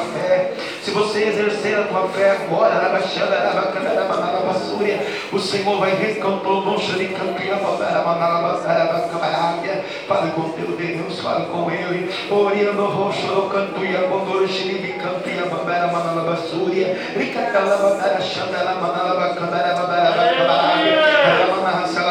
fé. Se você exercer a tua fé agora, o Senhor vai Fale com teu Deus, fale com Ele. Oriando roxo, canto e abondoro, xiribi, canto e abandara, manalabassúria, ricatala, bandara, xandala, manalabacandara, bandara, bandara, ramana, salabia,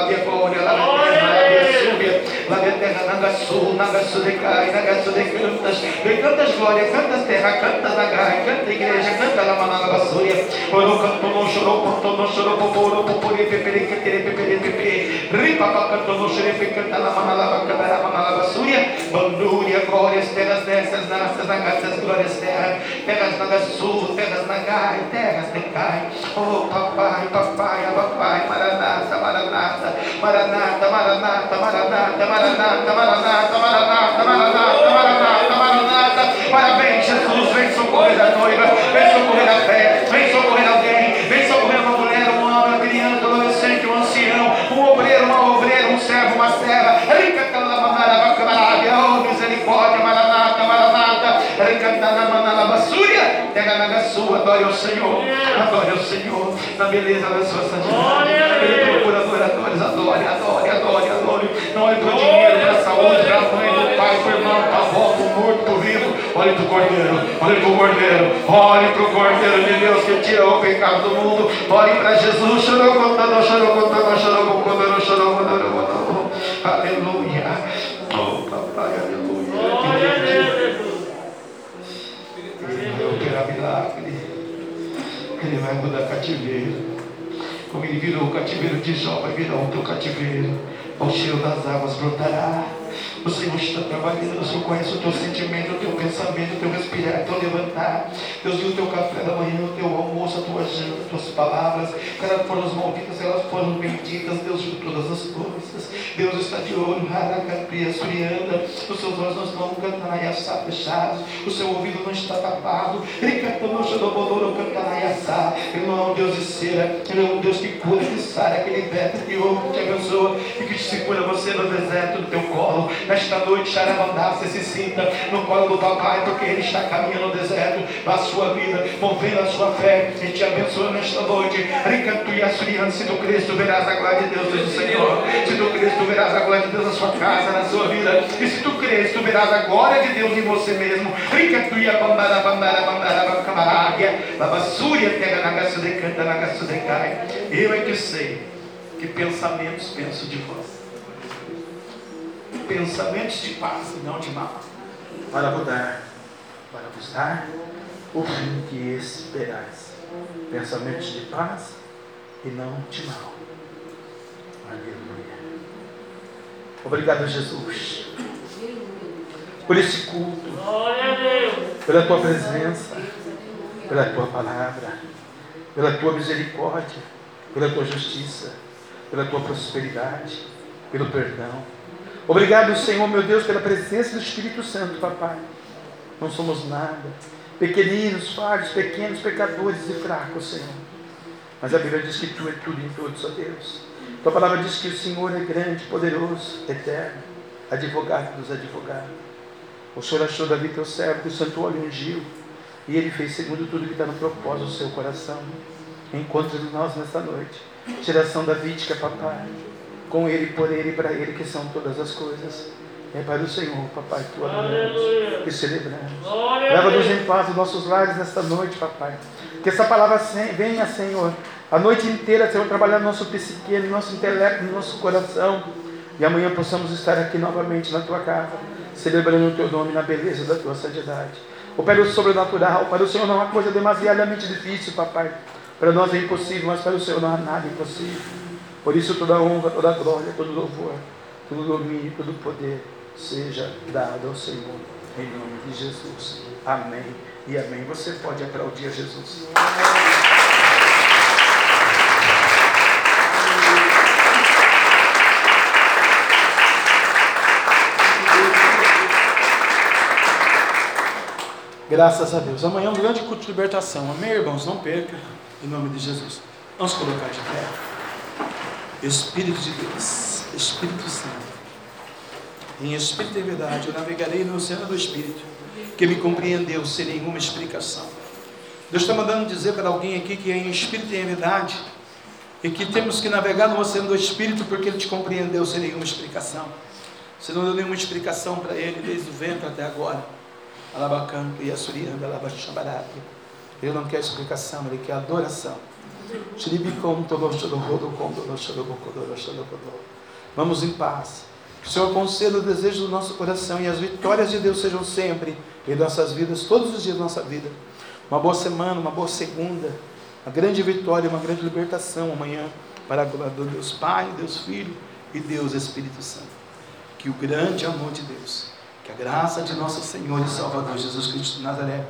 Nagasu, Nagasu de de cantas, de cantas glória, cantas terra, cantas da canta igreja, canta la manala basúria, oro canto no chorou, canto no chorou, poporo, popori, pepere, quetere, pepere, pepe, ripa pa canto no xerefe, canta la manala bacana, la manala basúria, bandúria, glórias, terras dessas, nastas, nagastas, glórias, terra, terras Nagasu, terras Nagai, terras decai, oh papai, papai, papai, maranata, maranata, maranata, maranata, maranata, maranata, maranata, maranata, maranata, maranata, maranata, parabéns, Jesus, vem socorrer a noiva, vem socorrer a fé, vem socorrer alguém, vem socorrer uma mulher, um homem, uma criança, um adolescente, um ancião, um obreiro, uma obreira, um servo, uma serva, rica, oh, misericórdia, maranata, maranata, Ricantanamanabassúria, terra na sua, adore ao Senhor, adore ao Senhor, na beleza da sua santidade. Ele procura adoradores, adore, adore, adore, adore. Não olhe para o dinheiro, para a saúde, para a mãe, para o pai, para o irmão, para a avó, para o morto, para o vivo. Olhe para o cordeiro, olhe para o cordeiro, olhe para o cordeiro de Deus que tira o pecado do mundo. Olhe para Jesus, chorou contando, chorou contando, chorou contando, chorou contando. Aleluia. Oh, papai, aleluia. Ele vai operar milagre. Ele vai mudar cativeiro. Como ele virou o cativeiro de Jó, vai virar o teu cativeiro. Ao cheiro das águas brotará. O Senhor está trabalhando, o Senhor conhece o teu sentimento, o teu pensamento, o teu respirar, o teu levantar. Deus viu o teu café da manhã, o teu almoço, a tua janta, as tuas palavras. Elas foram as malditas, elas foram benditas. Deus viu todas as coisas. Deus está de olho, Haracapia, Surianda. Os seus olhos não estão cantanaiaçá fechados. O seu ouvido não está tapado. Ele não é um Deus de cera. Ele é um Deus que cura, que sara, que liberta, que ouve, que abençoa e que te segura você no deserto do teu colo. Nesta noite, Xarabandá, você se sinta no colo do papai, porque ele está caminhando no deserto da sua vida, movendo a sua fé e te abençoa nesta noite. Ricantu e Assuriano, se tu crês, tu verás a glória de Deus, diz o Senhor. Se tu crês, tu verás a glória de Deus na sua casa, na sua vida. E se tu crês, tu verás a glória de Deus em você mesmo. Ricantu e Abandara, Bandara, Bandara, Camaráguia, Babassúria, Terra, Nagaçu, Decanta, Nagaçu, Decai. Eu é que sei que pensamentos penso de vós pensamentos de paz e não de mal, para mudar, para vos dar o fim que esperais. Pensamentos de paz e não de mal. Aleluia. Obrigado, Jesus, por esse culto, pela tua presença, pela tua palavra, pela tua misericórdia, pela tua justiça, pela tua prosperidade, pelo perdão. Obrigado, Senhor, meu Deus, pela presença do Espírito Santo, papai. Não somos nada, pequeninos, falhos, pequenos, pecadores e fracos, Senhor. Mas a Bíblia diz que tu é tudo em todos, ó Deus. Tua palavra diz que o Senhor é grande, poderoso, eterno, advogado dos advogados. O Senhor achou Davi teu servo, que o santo olho ungiu, e ele fez segundo tudo que está no propósito do seu coração. Encontre nós nesta noite. Geração davídica, papai. Com ele, por ele e para ele, que são todas as coisas. É para o Senhor, papai, tu adoramos e celebramos. Leva-nos em paz os nossos lares nesta noite, papai. Que essa palavra venha, Senhor, a noite inteira, Senhor, trabalhar no nosso psique, no nosso intelecto, no nosso coração. E amanhã possamos estar aqui novamente na tua casa, celebrando o teu nome na beleza da tua santidade. Opera o sobrenatural. Para o Senhor não há coisa demasiadamente difícil, papai. Para nós é impossível, mas para o Senhor não há nada impossível. Por isso toda honra, toda glória, todo louvor, todo domínio, todo poder seja dado ao Senhor. Em nome de Jesus. Amém e amém. Você pode aplaudir a Jesus. Graças a Deus. Amanhã é um grande culto de libertação. Amém, irmãos? Não perca. Em nome de Jesus. Vamos colocar de pé. Espírito de Deus, Espírito Santo. Em espírito e verdade, eu navegarei no oceano do Espírito, que me compreendeu sem nenhuma explicação. Deus está mandando dizer para alguém aqui que é em espírito e em verdade, e que temos que navegar no oceano do Espírito porque Ele te compreendeu sem nenhuma explicação. Você não deu nenhuma explicação para Ele desde o ventre até agora. Alabacanto e assurianda, alabaxambarado. Ele não quer explicação, Ele quer adoração. Vamos em paz. Que o Senhor conceda o desejo do nosso coração e as vitórias de Deus sejam sempre em nossas vidas, todos os dias da nossa vida. Uma boa semana, uma boa segunda, uma grande vitória, uma grande libertação amanhã, para a glória do Deus Pai, Deus Filho e Deus Espírito Santo. Que o grande amor de Deus, que a graça de nosso Senhor e Salvador Jesus Cristo de Nazaré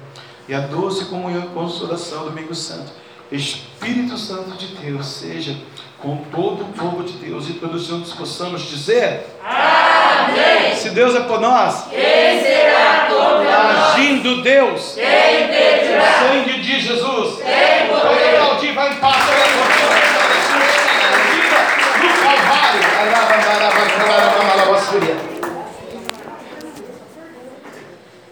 e a doce comunhão e consolação do Domingo Santo, Espírito Santo de Deus, seja com todo o povo de Deus e todos juntos possamos dizer: Amém. Se Deus é por nós, Quem será contra nós? agindo Deus, Quem impedirá? o sangue de Jesus, Pode poder. aplaudir, vai em paz, vai em paz. no Calvário.